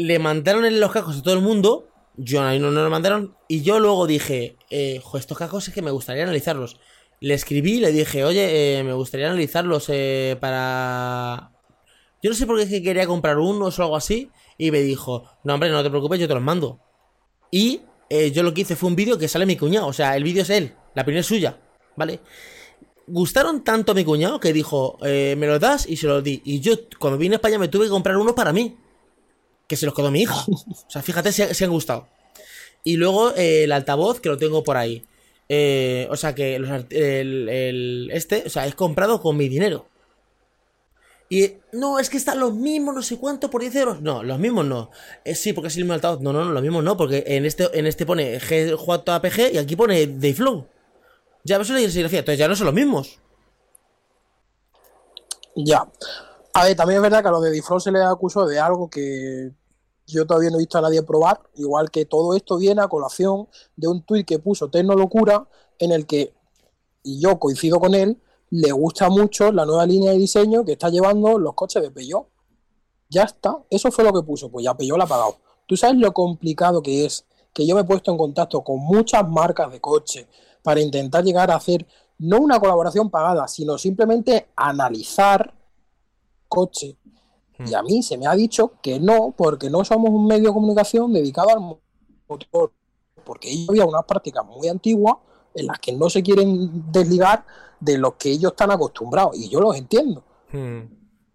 le mandaron los cascos a todo el mundo. Yo a mí no, no lo mandaron. Y yo luego dije, eh, estos cascos es que me gustaría analizarlos. Le escribí le dije, oye, eh, me gustaría analizarlos eh, para. Yo no sé por qué es que quería comprar unos o algo así. Y me dijo, no, hombre, no te preocupes, yo te los mando. Y eh, yo lo que hice fue un vídeo que sale mi cuñado. O sea, el vídeo es él, la opinión es suya. ¿Vale? Gustaron tanto a mi cuñado que dijo, eh, me los das y se los di. Y yo, cuando vine a España, me tuve que comprar uno para mí que se los quedó mi hija. O sea, fíjate si, si han gustado. Y luego eh, el altavoz, que lo tengo por ahí. Eh, o sea, que el, este, o sea, es comprado con mi dinero. Y no, es que están los mismos, no sé cuánto, por 10 euros. No, los mismos no. Eh, sí, porque es el mismo altavoz. No, no, no, los mismos no, porque en este, en este pone GJPG y aquí pone Dayflow. Ya, eso es la serigrafía. Entonces ya no son los mismos. Ya. A ver, también es verdad que a los de D-Flow se les acusó de algo que yo todavía no he visto a nadie probar. Igual que todo esto viene a colación de un tuit que puso Tecnolocura en el que, y yo coincido con él, le gusta mucho la nueva línea de diseño que está llevando los coches de Peugeot. Ya está, eso fue lo que puso, pues ya Peugeot la ha pagado. ¿Tú sabes lo complicado que es que yo me he puesto en contacto con muchas marcas de coches para intentar llegar a hacer no una colaboración pagada, sino simplemente analizar coche. Y a mí se me ha dicho que no, porque no somos un medio de comunicación dedicado al motor, porque ellos había unas prácticas muy antiguas en las que no se quieren desligar de los que ellos están acostumbrados, y yo los entiendo. Hmm.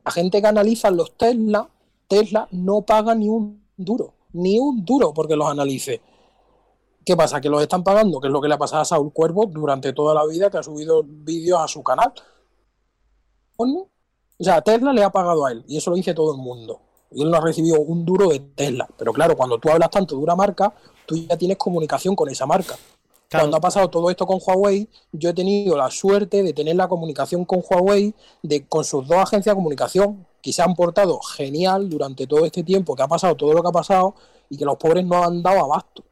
La gente que analiza los Tesla, Tesla no paga ni un duro, ni un duro porque los analice. ¿Qué pasa? Que los están pagando, que es lo que le ha pasado a Saúl Cuervo durante toda la vida, que ha subido vídeos a su canal. ¿No? O sea, Tesla le ha pagado a él, y eso lo dice todo el mundo. Y él no ha recibido un duro de Tesla. Pero claro, cuando tú hablas tanto de una marca, tú ya tienes comunicación con esa marca. Claro. Cuando ha pasado todo esto con Huawei, yo he tenido la suerte de tener la comunicación con Huawei, de, con sus dos agencias de comunicación, que se han portado genial durante todo este tiempo que ha pasado todo lo que ha pasado y que los pobres no han dado abasto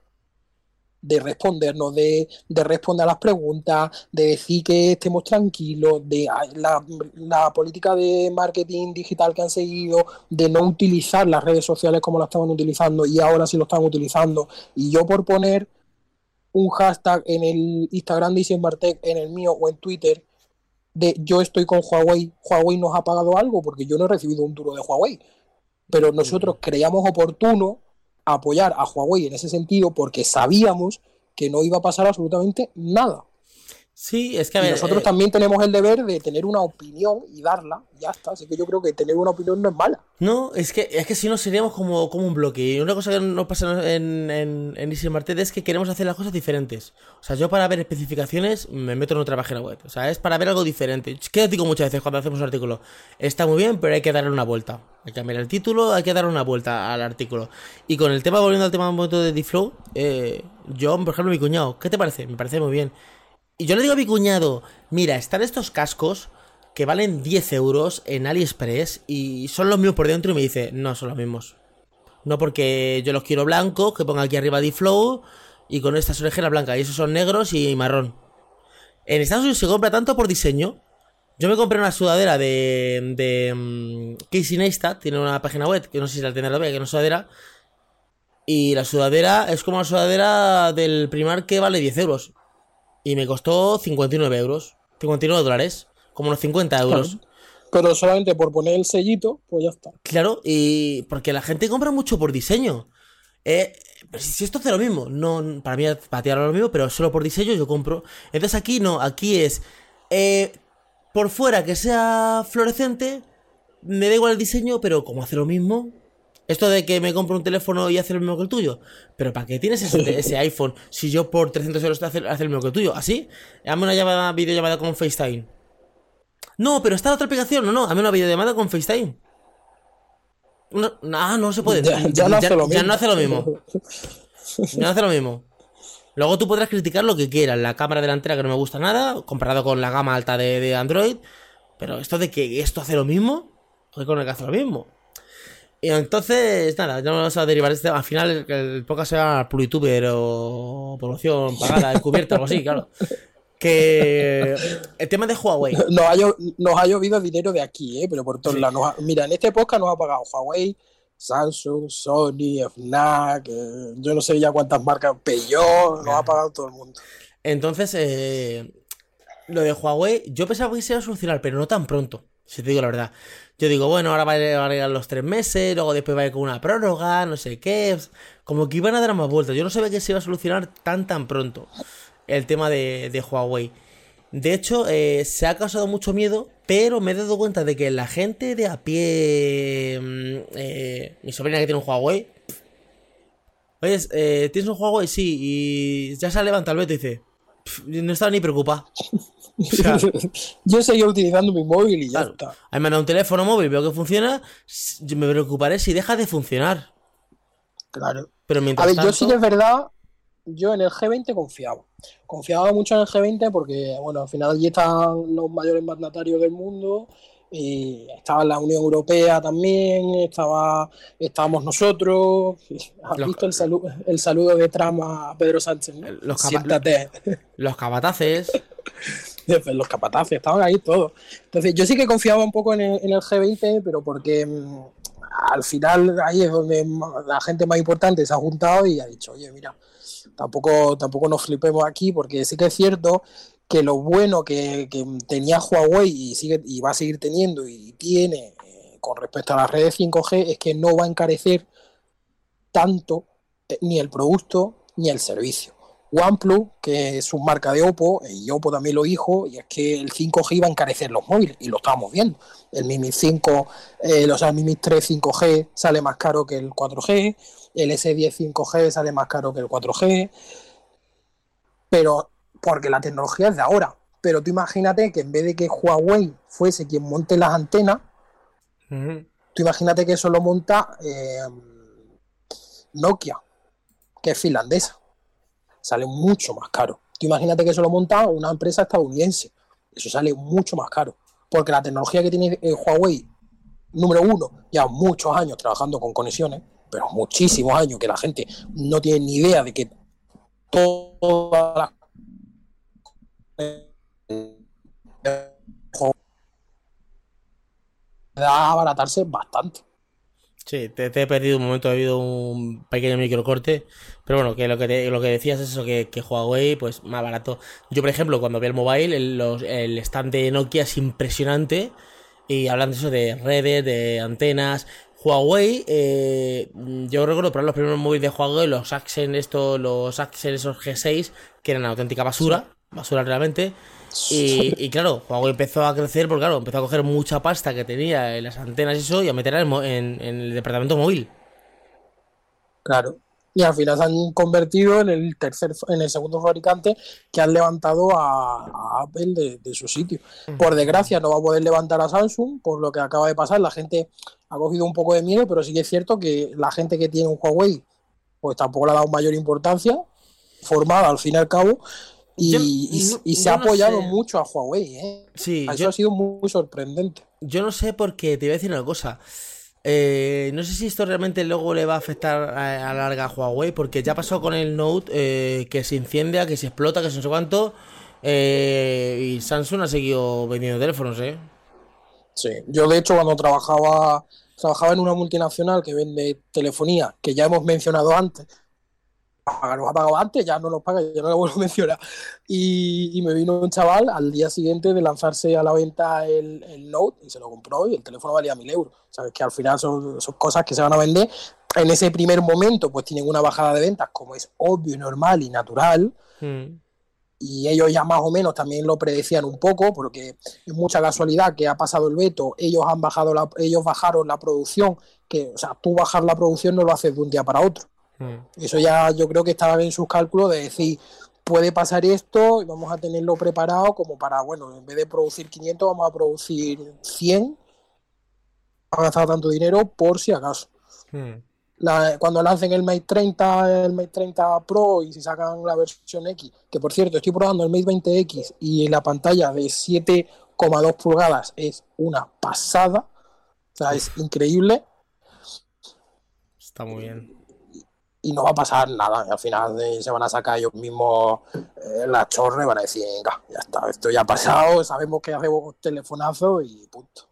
de respondernos, de, de responder a las preguntas, de decir que estemos tranquilos, de la, la política de marketing digital que han seguido, de no utilizar las redes sociales como las estaban utilizando y ahora sí lo están utilizando. Y yo por poner un hashtag en el Instagram de Isenbartec, en el mío o en Twitter, de yo estoy con Huawei, Huawei nos ha pagado algo porque yo no he recibido un duro de Huawei. Pero nosotros creíamos oportuno apoyar a Huawei en ese sentido porque sabíamos que no iba a pasar absolutamente nada. Sí, es que a y ver. nosotros eh, también tenemos el deber de tener una opinión y darla, ya está. Así que yo creo que tener una opinión no es mala. No, es que, es que si no seríamos como, como un bloque. Y una cosa que nos pasa en, en, en Easy Market es que queremos hacer las cosas diferentes. O sea, yo para ver especificaciones me meto en otra página web. O sea, es para ver algo diferente. ¿Qué os digo muchas veces cuando hacemos un artículo? Está muy bien, pero hay que darle una vuelta. Hay que cambiar el título, hay que darle una vuelta al artículo. Y con el tema, volviendo al tema de D-Flow, eh, yo, por ejemplo, mi cuñado, ¿qué te parece? Me parece muy bien. Y yo le digo a mi cuñado, mira, están estos cascos que valen 10 euros en AliExpress y son los mismos por dentro y me dice, no son los mismos. No porque yo los quiero blancos, que ponga aquí arriba D-Flow y con estas orejeras blancas y esos son negros y marrón. En Estados Unidos se compra tanto por diseño. Yo me compré una sudadera de, de mm, Casey Neistat, tiene una página web, que no sé si la tendrá todavía, que no es sudadera. Y la sudadera es como la sudadera del primar que vale 10 euros. Y me costó 59 euros. 59 dólares. Como unos 50 euros. Pero solamente por poner el sellito, pues ya está. Claro, y porque la gente compra mucho por diseño. Eh, si esto hace lo mismo, no, para mí para ti ahora lo mismo, pero solo por diseño yo compro. Entonces aquí no, aquí es eh, por fuera que sea fluorescente, me da igual el diseño, pero como hace lo mismo, esto de que me compro un teléfono y hace lo mismo que el tuyo. Pero ¿para qué tienes ese, [LAUGHS] ese iPhone si yo por 300 euros te hace, hace, lo mismo que el tuyo? ¿Así? Dame una llamada, videollamada con FaceTime. No, pero está la otra aplicación. No, no, dame una videollamada con FaceTime. No, no, no se puede. Ya, ya no hace lo ya mismo. no hace lo mismo. [LAUGHS] Ya no hace lo mismo. Luego tú podrás criticar lo que quieras. La cámara delantera que no me gusta nada, comparado con la gama alta de, de Android. Pero esto de que esto hace lo mismo, ¿qué con el que hace lo mismo? Y entonces, nada, ya vamos a derivar este. Al final, el, el podcast sea Plurituber o promoción pagada, [LAUGHS] encubierta, algo así, claro. Que el tema de Huawei. [LAUGHS] Nos ha, nos ha llovido dinero de aquí, ¿eh? pero por todos Sí. lados. Ha- mira, en este podcast nos ha pagado Huawei, Samsung, Sony, FNAC, eh, yo no sé ya cuántas marcas, Peugeot, nos ha pagado todo el mundo. Entonces, eh, lo de Huawei, yo pensaba que se iba a solucionar, pero no tan pronto, si te digo la verdad. Yo digo, bueno, ahora va a llegar los tres meses, luego después va a ir con una prórroga, no sé qué. Como que iban a dar más vueltas. Yo no sabía que se iba a solucionar tan tan pronto el tema de, de Huawei. De hecho, eh, se ha causado mucho miedo, pero me he dado cuenta de que la gente de a pie, mm, eh, mi sobrina que tiene un Huawei, oye, eh, ¿tienes un Huawei? Sí, y ya se ha levantado el veto y dice, "Pff, no estaba ni preocupada. [LAUGHS] Sea, yo seguía utilizando mi móvil y ya Claro. está. a mí me han dado un teléfono móvil, veo que funciona, yo me preocuparé si deja de funcionar. Claro. Pero A mientras ver, yo sí que es verdad, yo en el G20 confiaba. Confiaba mucho en el G20 porque, bueno, al final allí están los mayores mandatarios del mundo, y estaba la Unión Europea también, estaba, estábamos nosotros. ¿Has Los- visto el, salu- el saludo de Trump a Pedro Sánchez? ¿no? Los capa- Siéntate. los cabataces, [LAUGHS] Los capataces, estaban ahí todos. Entonces, yo sí que confiaba un poco en el, en el G20, pero porque mm, al final ahí es donde la gente más importante se ha juntado y ha dicho, oye, mira, tampoco, tampoco nos flipemos aquí, porque sí que es cierto que lo bueno que, que tenía Huawei y, sigue, y va a seguir teniendo y tiene eh, con respecto a las redes 5G es que no va a encarecer tanto eh, ni el producto ni el servicio. OnePlus, que es un marca de Oppo, y Oppo también lo dijo, y es que el 5G iba a encarecer los móviles, y lo estamos viendo. El Mi Mix 5, eh, o sea, el Mi Mix 3 5G sale más caro que el 4G, el S10 5G sale más caro que el 4G, pero porque la tecnología es de ahora. Pero tú imagínate que en vez de que Huawei fuese quien monte las antenas, tú imagínate que eso lo monta eh, Nokia, que es finlandesa. Sale mucho más caro. Tú imagínate que eso lo monta una empresa estadounidense. Eso sale mucho más caro. Porque la tecnología que tiene eh, Huawei, número uno, ya muchos años trabajando con conexiones, pero muchísimos años que la gente no tiene ni idea de que todas las da abaratarse bastante. Sí, te, te he perdido un momento, ha habido un pequeño microcorte. Pero bueno, que lo que, te- lo que decías es eso, que, que Huawei, pues más barato. Yo, por ejemplo, cuando vi el mobile, el, los- el stand de Nokia es impresionante. Y hablan de eso de redes, de antenas. Huawei, eh, yo recuerdo probar los primeros móviles de Huawei, los Accent, estos, los Accent esos G6, que eran auténtica basura, basura realmente. Y, y claro, Huawei empezó a crecer porque claro, empezó a coger mucha pasta que tenía en las antenas y eso y a meterla en- en el departamento móvil. Claro. Y al final se han convertido en el tercer, en el segundo fabricante que han levantado a, a Apple de, de su sitio. Por desgracia no va a poder levantar a Samsung por lo que acaba de pasar. La gente ha cogido un poco de miedo, pero sí que es cierto que la gente que tiene un Huawei, pues tampoco le ha dado mayor importancia, formada al fin y al cabo, y, Yo- y- no- y se ha no apoyado sé. mucho a Huawei. ¿eh? Sí, Eso yo, ha sido muy, muy sorprendente. yo no sé porque te voy a decir una cosa. Eh, no sé si esto realmente luego le va a afectar a, a larga a Huawei, porque ya pasó con el Note eh, que se incendia, que se explota, que no sé cuánto. eh, y Samsung ha seguido vendiendo teléfonos, ¿eh? Sí, yo de hecho cuando trabajaba, trabajaba en una multinacional que vende telefonía, que ya hemos mencionado antes, paga, nos ha pagado antes, ya no nos paga, ya no lo vuelvo a mencionar. Y, y me vino un chaval al día siguiente de lanzarse a la venta el, el Note y se lo compró y el teléfono valía mil euros. Sabes que al final son, son cosas que se van a vender. En ese primer momento, pues tienen una bajada de ventas, como es obvio, normal y natural. Mm. y ellos ya más o menos también lo predecían un poco, porque es mucha casualidad que ha pasado el veto, ellos han bajado la, ellos bajaron la producción, que, o sea, tú bajar la producción no lo haces de un día para otro. Mm. Eso ya yo creo que estaba en sus cálculos de decir, puede pasar esto y vamos a tenerlo preparado como para, bueno, en vez de producir 500 vamos a producir 100, ha gastado tanto dinero por si acaso Mm. la- cuando lancen el Mate 30, el Mate 30 Pro y si sacan la versión X, que por cierto estoy probando el Mate 20X y la pantalla de 7,2 pulgadas es una pasada, o sea, es increíble Está muy bien. Y no va a pasar nada, al final eh, se van a sacar ellos mismos eh, la chorra y van a decir, venga, ya está, esto ya ha pasado, sabemos que hacemos telefonazo y punto.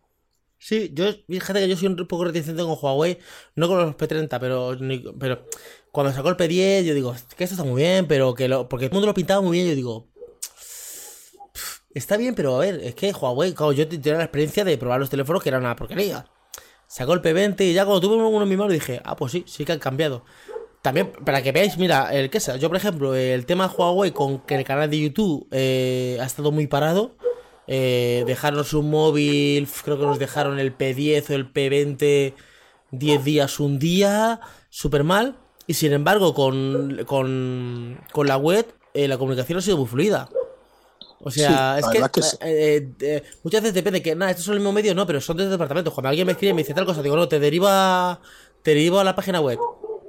Sí, yo, fíjate que yo soy un poco reticente con Huawei, no con los P30, pero, pero cuando sacó el P10, yo digo, que esto está muy bien, pero que lo, porque el mundo lo pintaba muy bien, yo digo, "Pff, está bien, pero a ver, es que Huawei, claro, yo tenía la experiencia de probar los teléfonos que era una porquería. Sacó el P20 y ya cuando tuve uno en mi mano dije, ah, pues sí, sí que han cambiado. También, para que veáis, mira, el que sea, yo por ejemplo, el tema Huawei con que el canal de YouTube eh, ha estado muy parado. Eh, dejarnos un móvil, creo que nos dejaron el P10 o el P20 10 días, un día, súper mal. Y sin embargo, con, con, con la web, eh, la comunicación ha sido muy fluida. O sea, Sí, es que, verdad que sí. eh, eh, muchas veces depende que, nada, estos son el mismo medio, no, pero son de departamentos. Cuando alguien me escribe y me dice tal cosa, digo, no, te deriva, te derivo a la página web.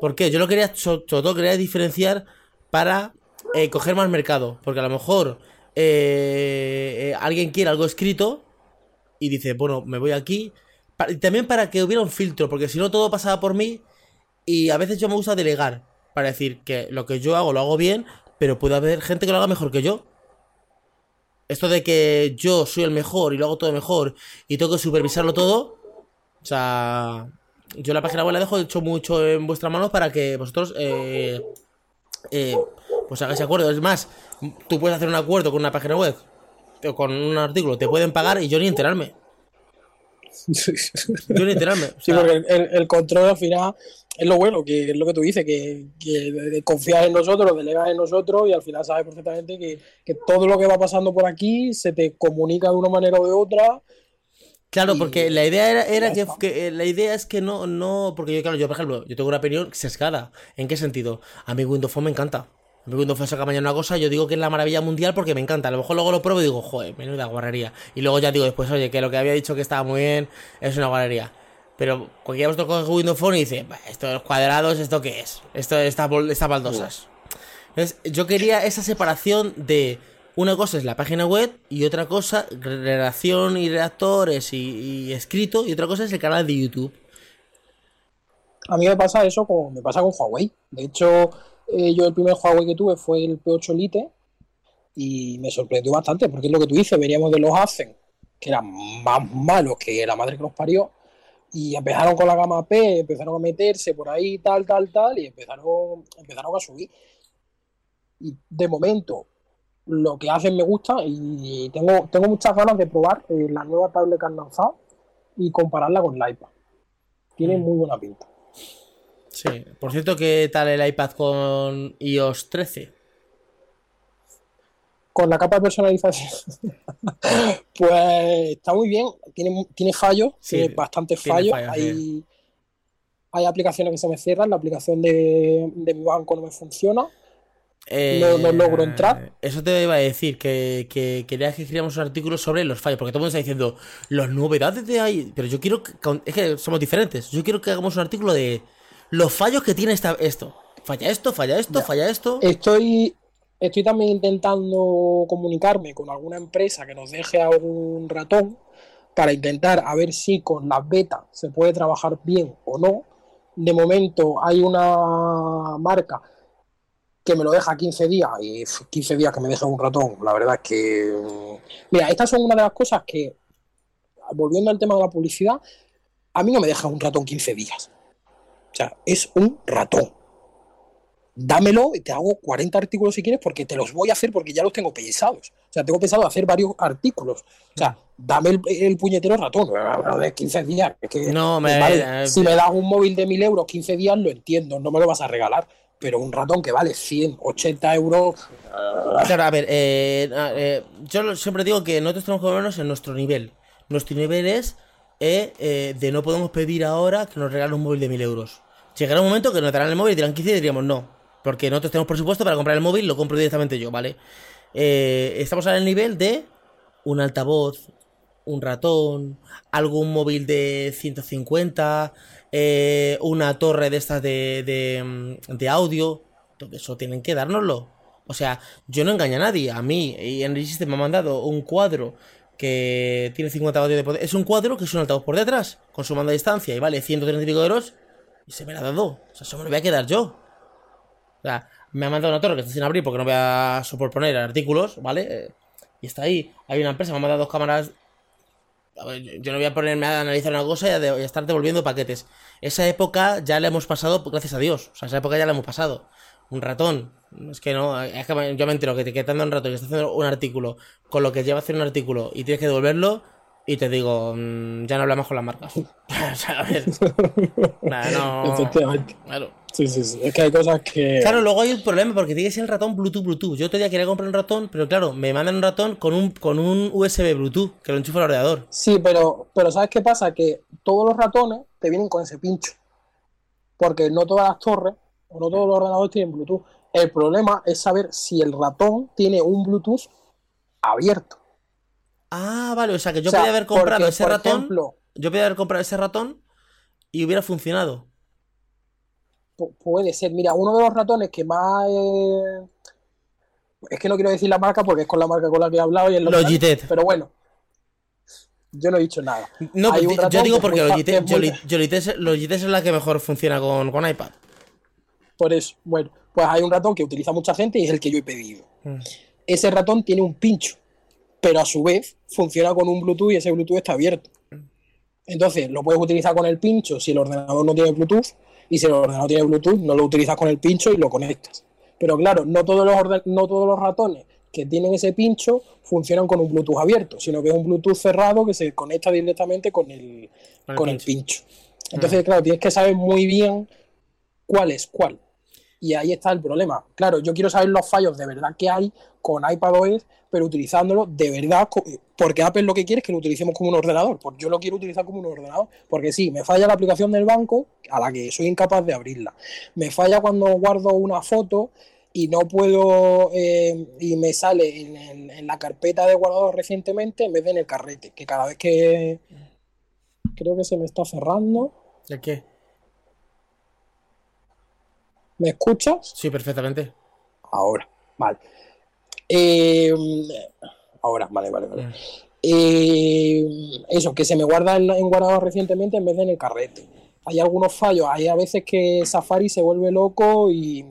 ¿Por qué? Yo lo quería, so- sobre todo quería diferenciar para eh, coger más mercado. Porque a lo mejor eh, eh, alguien quiere algo escrito y dice, bueno, me voy aquí. Pa- y también para que hubiera un filtro, porque si no todo pasaba por mí y a veces yo me gusta delegar. Para decir que lo que yo hago lo hago bien, pero puede haber gente que lo haga mejor que yo. Esto de que yo soy el mejor y lo hago todo mejor y tengo que supervisarlo todo. O sea, yo la página web la dejo hecho mucho en vuestras manos para que vosotros eh, eh, pues hagáis acuerdo. Es más, tú puedes hacer un acuerdo con una página web o con un artículo, te pueden pagar y yo ni enterarme. Yo ni enterarme. O Sí, porque el, el- control al final es lo bueno, que es lo que tú dices, que, que de- de confías en nosotros, delegas en nosotros y al final sabes perfectamente que, que todo lo que va pasando por aquí se te comunica de una manera o de otra. Claro, porque la idea era, era que, eh, la idea es que no, no, porque yo, claro, yo por ejemplo, yo tengo una opinión sesgada. ¿En qué sentido? A mí Windows Phone me encanta. A mí Windows Phone saca mañana una cosa, yo digo que es la maravilla mundial porque me encanta. A lo mejor luego lo pruebo y digo, joder, menuda guarrería. Y luego ya digo después, oye, que lo que había dicho que estaba muy bien es una guarrería. Pero cualquiera de vosotros coge Windows Phone y dice, "Bah, esto de los cuadrados, ¿esto qué es? Esto está bol- estas baldosas. Entonces, yo quería esa separación de una cosa es la página web y otra cosa, redacción y redactores y, escrito, y otra cosa es el canal de YouTube. A mí me pasa eso con, me pasa con Huawei. De hecho, eh, yo el primer Huawei que tuve fue el P8 Lite y me sorprendió bastante porque es lo que tú dices, veníamos de los Accent, que eran más malos que la madre que los parió, y empezaron con la gama P, empezaron a meterse por ahí, tal, tal, tal, y empezaron, empezaron a subir. Y de momento, lo que hacen me gusta y tengo, tengo muchas ganas de probar eh, la nueva tablet que han lanzado y compararla con la iPad. Tiene Mm. muy buena pinta. Sí. Por cierto, ¿qué tal el iPad con iOS 13? con la capa de personalización, [LAUGHS] pues está muy bien. Tiene, tiene fallos, Sí, tiene bastantes tiene fallos. fallos, hay, hay aplicaciones que se me cierran. La aplicación de, de mi banco no me funciona. No- no logro entrar. Eh, Eso te iba a decir, que, que querías que escribiéramos un artículo sobre los fallos, porque todo el mundo está diciendo, las novedades de ahí, pero yo quiero, que, es que somos diferentes, yo quiero que hagamos un artículo de los fallos que tiene esta, esto. Falla esto, falla esto, Ya. falla esto. Estoy, estoy también intentando comunicarme con alguna empresa que nos deje algún ratón para intentar a ver si con las betas se puede trabajar bien o no. De momento hay una marca que me lo deja 15 días y pf, 15 días que me deja un ratón. La verdad es que... mm, Mira, estas son una de las cosas que, volviendo al tema de la publicidad, a mí no me deja un ratón 15 días. O sea, es un ratón. dámelo y te hago 40 artículos si quieres porque te los voy a hacer porque ya los tengo pensados. O sea, tengo pensado hacer varios artículos. O sea, dame el, el puñetero ratón, de 15 días. Es que, No, me- vale, eh, si me das un móvil de 1000 euros 15 días, lo entiendo, no me lo vas a regalar. Pero un ratón que vale 100, 80 euros, Claro, a ver, eh, eh, yo siempre digo que nosotros tenemos que movernos en nuestro nivel. Nuestro nivel es eh, eh, de no podemos pedir ahora que nos regalen un móvil de 1000 euros. Llegará un momento que nos darán el móvil y dirán 15 y diríamos no. Porque nosotros tenemos presupuesto para comprar el móvil, lo compro directamente yo, ¿vale? Estamos en el nivel de un altavoz, un ratón, algún móvil de 150, eh, una torre de estas de, de, mm, de audio. Todo eso tienen que dárnoslo. O sea, yo no engaño a nadie. A mí, y Energy System me ha mandado un cuadro que tiene 50 vatios de poder. Es un cuadro que es un altavoz por detrás, con su mando a distancia, y vale 130 y pico euros. Y se me la ha dado. O sea, eso me lo voy a quedar yo. O sea, me ha mandado una torre que está sin abrir porque no voy a superponer artículos, ¿vale? Eh, y está ahí. Hay una empresa, me ha mandado dos cámaras. Yo- no voy a ponerme a analizar una cosa y a, estar devolviendo paquetes. Esa época ya la hemos pasado, gracias a Dios. O sea, esa época ya la hemos pasado. Un ratón. Es que no, es que yo me entero que te quedan un ratón y estás haciendo un artículo con lo que lleva a hacer un artículo y tienes que devolverlo. Y te digo, mm, ya no hablamos con las marcas. [LAUGHS] o sea, a ver. [LAUGHS] Nah, no. efectivamente. Claro. Sí, sí, sí. Es que hay cosas que. Claro, luego hay un problema porque tiene que ser el ratón Bluetooth Bluetooth. Yo todavía quería comprar un ratón, pero claro, me mandan un ratón con un, con un USB Bluetooth que lo enchufa al ordenador. Sí, pero, pero ¿sabes qué pasa? Que todos los ratones te vienen con ese pincho. Porque no todas las torres o no todos los ordenadores tienen Bluetooth. El problema es saber si el ratón tiene un Bluetooth abierto. Ah, vale, o sea que yo O sea, podía haber comprado porque, ese por ratón. ejemplo, Yo podía haber comprado ese ratón y hubiera funcionado. pu- puede ser. Mira, uno de los ratones que más. eh, Es que no quiero decir la marca porque es con la marca con la que he hablado y es lo Logitech. Pero bueno, yo no he dicho nada. No, Hay un yo digo porque Logitech, muy- Logitech es la que mejor funciona con, con iPad. Por eso, bueno, pues hay un ratón que utiliza mucha gente y es el que yo he pedido. Mm. Ese ratón tiene un pincho, pero a su vez funciona con un Bluetooth y ese Bluetooth está abierto. Entonces, lo puedes utilizar con el pincho si el ordenador no tiene Bluetooth y si el ordenador tiene Bluetooth, no lo utilizas con el pincho y lo conectas. Pero claro, no todos los, no todos los ratones que tienen ese pincho funcionan con un Bluetooth abierto, sino que es un Bluetooth cerrado que se conecta directamente con el, Con el con el pincho. pincho. Entonces, claro, tienes que saber muy bien cuál es cuál. Y ahí está el problema. Claro, yo quiero saber los fallos de verdad que hay con iPadOS, pero utilizándolo de verdad, porque Apple lo que quiere es que lo utilicemos como un ordenador. Pues yo lo quiero utilizar como un ordenador. Porque sí, me falla la aplicación del banco, a la que soy incapaz de abrirla. Me falla cuando guardo una foto y no puedo, eh, y me sale en, en- en la carpeta de guardado recientemente en vez de en el carrete, que cada vez que creo que se me está cerrando. ¿El qué? ¿Me escuchas? Sí, perfectamente. Ahora, vale. Eh, ahora, vale, vale, vale. Eh, eso, que se me guarda en, en guardado recientemente en vez de en el carrete. Hay algunos fallos, hay a veces que Safari se vuelve loco y,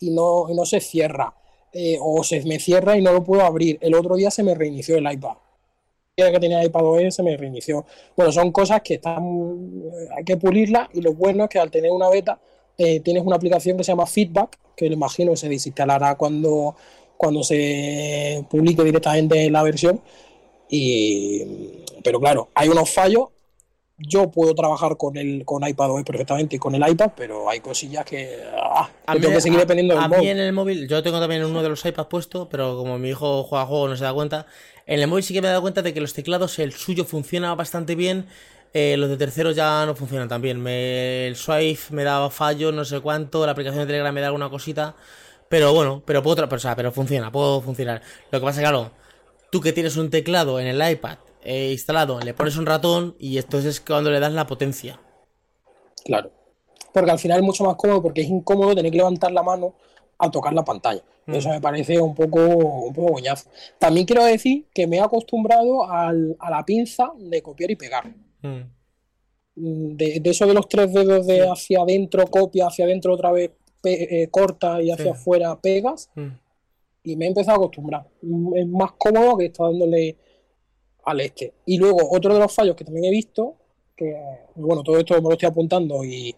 y no, y no se cierra. Eh, o se me cierra y no lo puedo abrir. El otro día se me reinició el iPad. El que tenía iPad OS se me reinició. Bueno, son cosas que están, hay que pulirlas y lo bueno es que al tener una beta eh, tienes una aplicación que se llama Feedback, que me imagino que se desinstalará cuando, cuando se publique directamente la versión. Y, pero claro, hay unos fallos. Yo puedo trabajar con el con iPadOS perfectamente y con el iPad, pero hay cosillas que, ah, que tengo que seguir dependiendo del a mí móvil. en el móvil, yo tengo también uno de los iPads puesto, pero como mi hijo juega juego no se da cuenta. En el móvil sí que me he dado cuenta de que los teclados, el suyo funciona bastante bien. eh, los de terceros ya no funcionan tan bien. Me- el swipe me daba fallo, no sé cuánto. La aplicación de Telegram me da alguna cosita. Pero bueno, pero puedo tra- pero, o sea, pero funciona, puedo funcionar. Lo que pasa, claro, tú que tienes un teclado en el iPad eh, instalado, le pones un ratón y entonces es cuando le das la potencia. Claro. Porque al final es mucho más cómodo porque es incómodo tener que levantar la mano al tocar la pantalla. Mm. Eso me parece un poco, un poco goñazo. También quiero decir que me he acostumbrado al- a la pinza de copiar y pegar. Mm. Mm, De, de eso de los tres dedos de hacia adentro, copia, hacia adentro otra vez eh, corta y hacia Sí. afuera pegas. Mm. Y me he empezado a acostumbrar. Es más cómodo que estar dándole al este. Y luego, otro de los fallos que también he visto, que bueno, todo esto me lo estoy apuntando y,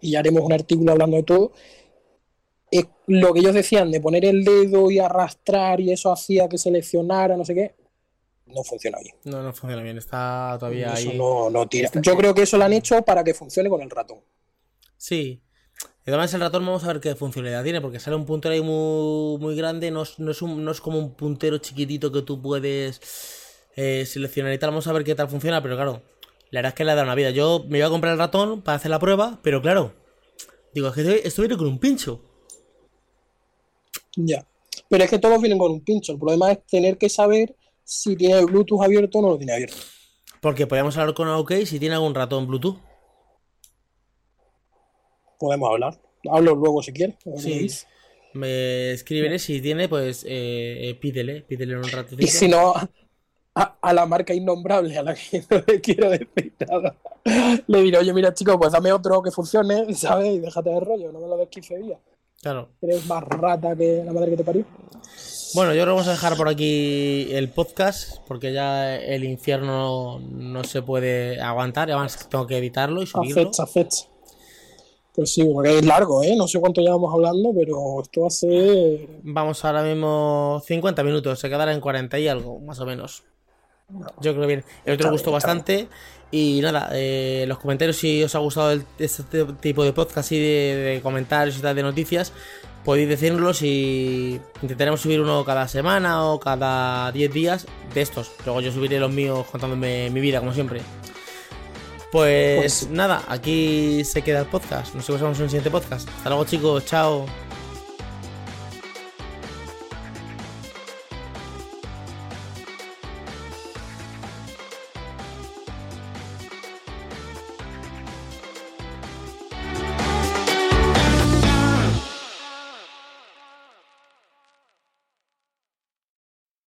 y haremos un artículo hablando de todo, eh, lo que ellos decían de poner el dedo y arrastrar y eso hacía que seleccionara, no sé qué, no funciona bien. No, no funciona bien, está todavía Eso ahí. no, no tira. Yo creo que eso lo han hecho para que funcione con el ratón. Sí. Además el ratón vamos a ver qué funcionalidad tiene, porque sale un puntero ahí muy, muy grande, no es, no, es un- no es como un puntero chiquitito que tú puedes eh, seleccionar y tal. Vamos a ver qué tal funciona, pero claro, la verdad es que le dado una vida. Yo me iba a comprar el ratón para hacer la prueba, pero claro, digo, es que estoy, estoy con un pincho. Ya. Pero es que todos vienen con un pincho. El problema es tener que saber si tiene el Bluetooth abierto o no lo tiene abierto. Porque podríamos hablar con OK si tiene algún ratón Bluetooth. Podemos hablar. Hablo luego si quieres. a Sí. Me escríbele si tiene, pues eh, eh, pídele, pídele un ratito. Y si no, a, a la marca innombrable a la que [LAUGHS] no le quiero decir nada, le diré, oye, mira, chico, pues dame otro que funcione, [LAUGHS] ¿sabes? Y déjate de rollo, no me lo des 15 días. Claro. Eres más rata que la madre que te parió. Bueno, yo creo que vamos a dejar por aquí el podcast porque ya el infierno no se puede aguantar. Además, tengo que editarlo y A subirlo. fecha, a fecha. Pues sí, porque es largo, ¿eh? No sé cuánto llevamos hablando, pero esto va a ser. Vamos ahora mismo 50 minutos, se quedará en 40 y algo, más o menos. Yo creo bien. El otro gustó bastante. Y nada, eh, los comentarios si os ha gustado el- este tipo de podcast y de, de comentarios y tal de noticias, podéis decírnoslos y intentaremos subir uno cada semana o cada 10 días de estos. Luego yo subiré los míos contándome mi vida, como siempre. Pues, Pues nada, aquí se queda el podcast. Nos vemos en un siguiente podcast. Hasta luego, chicos. Chao.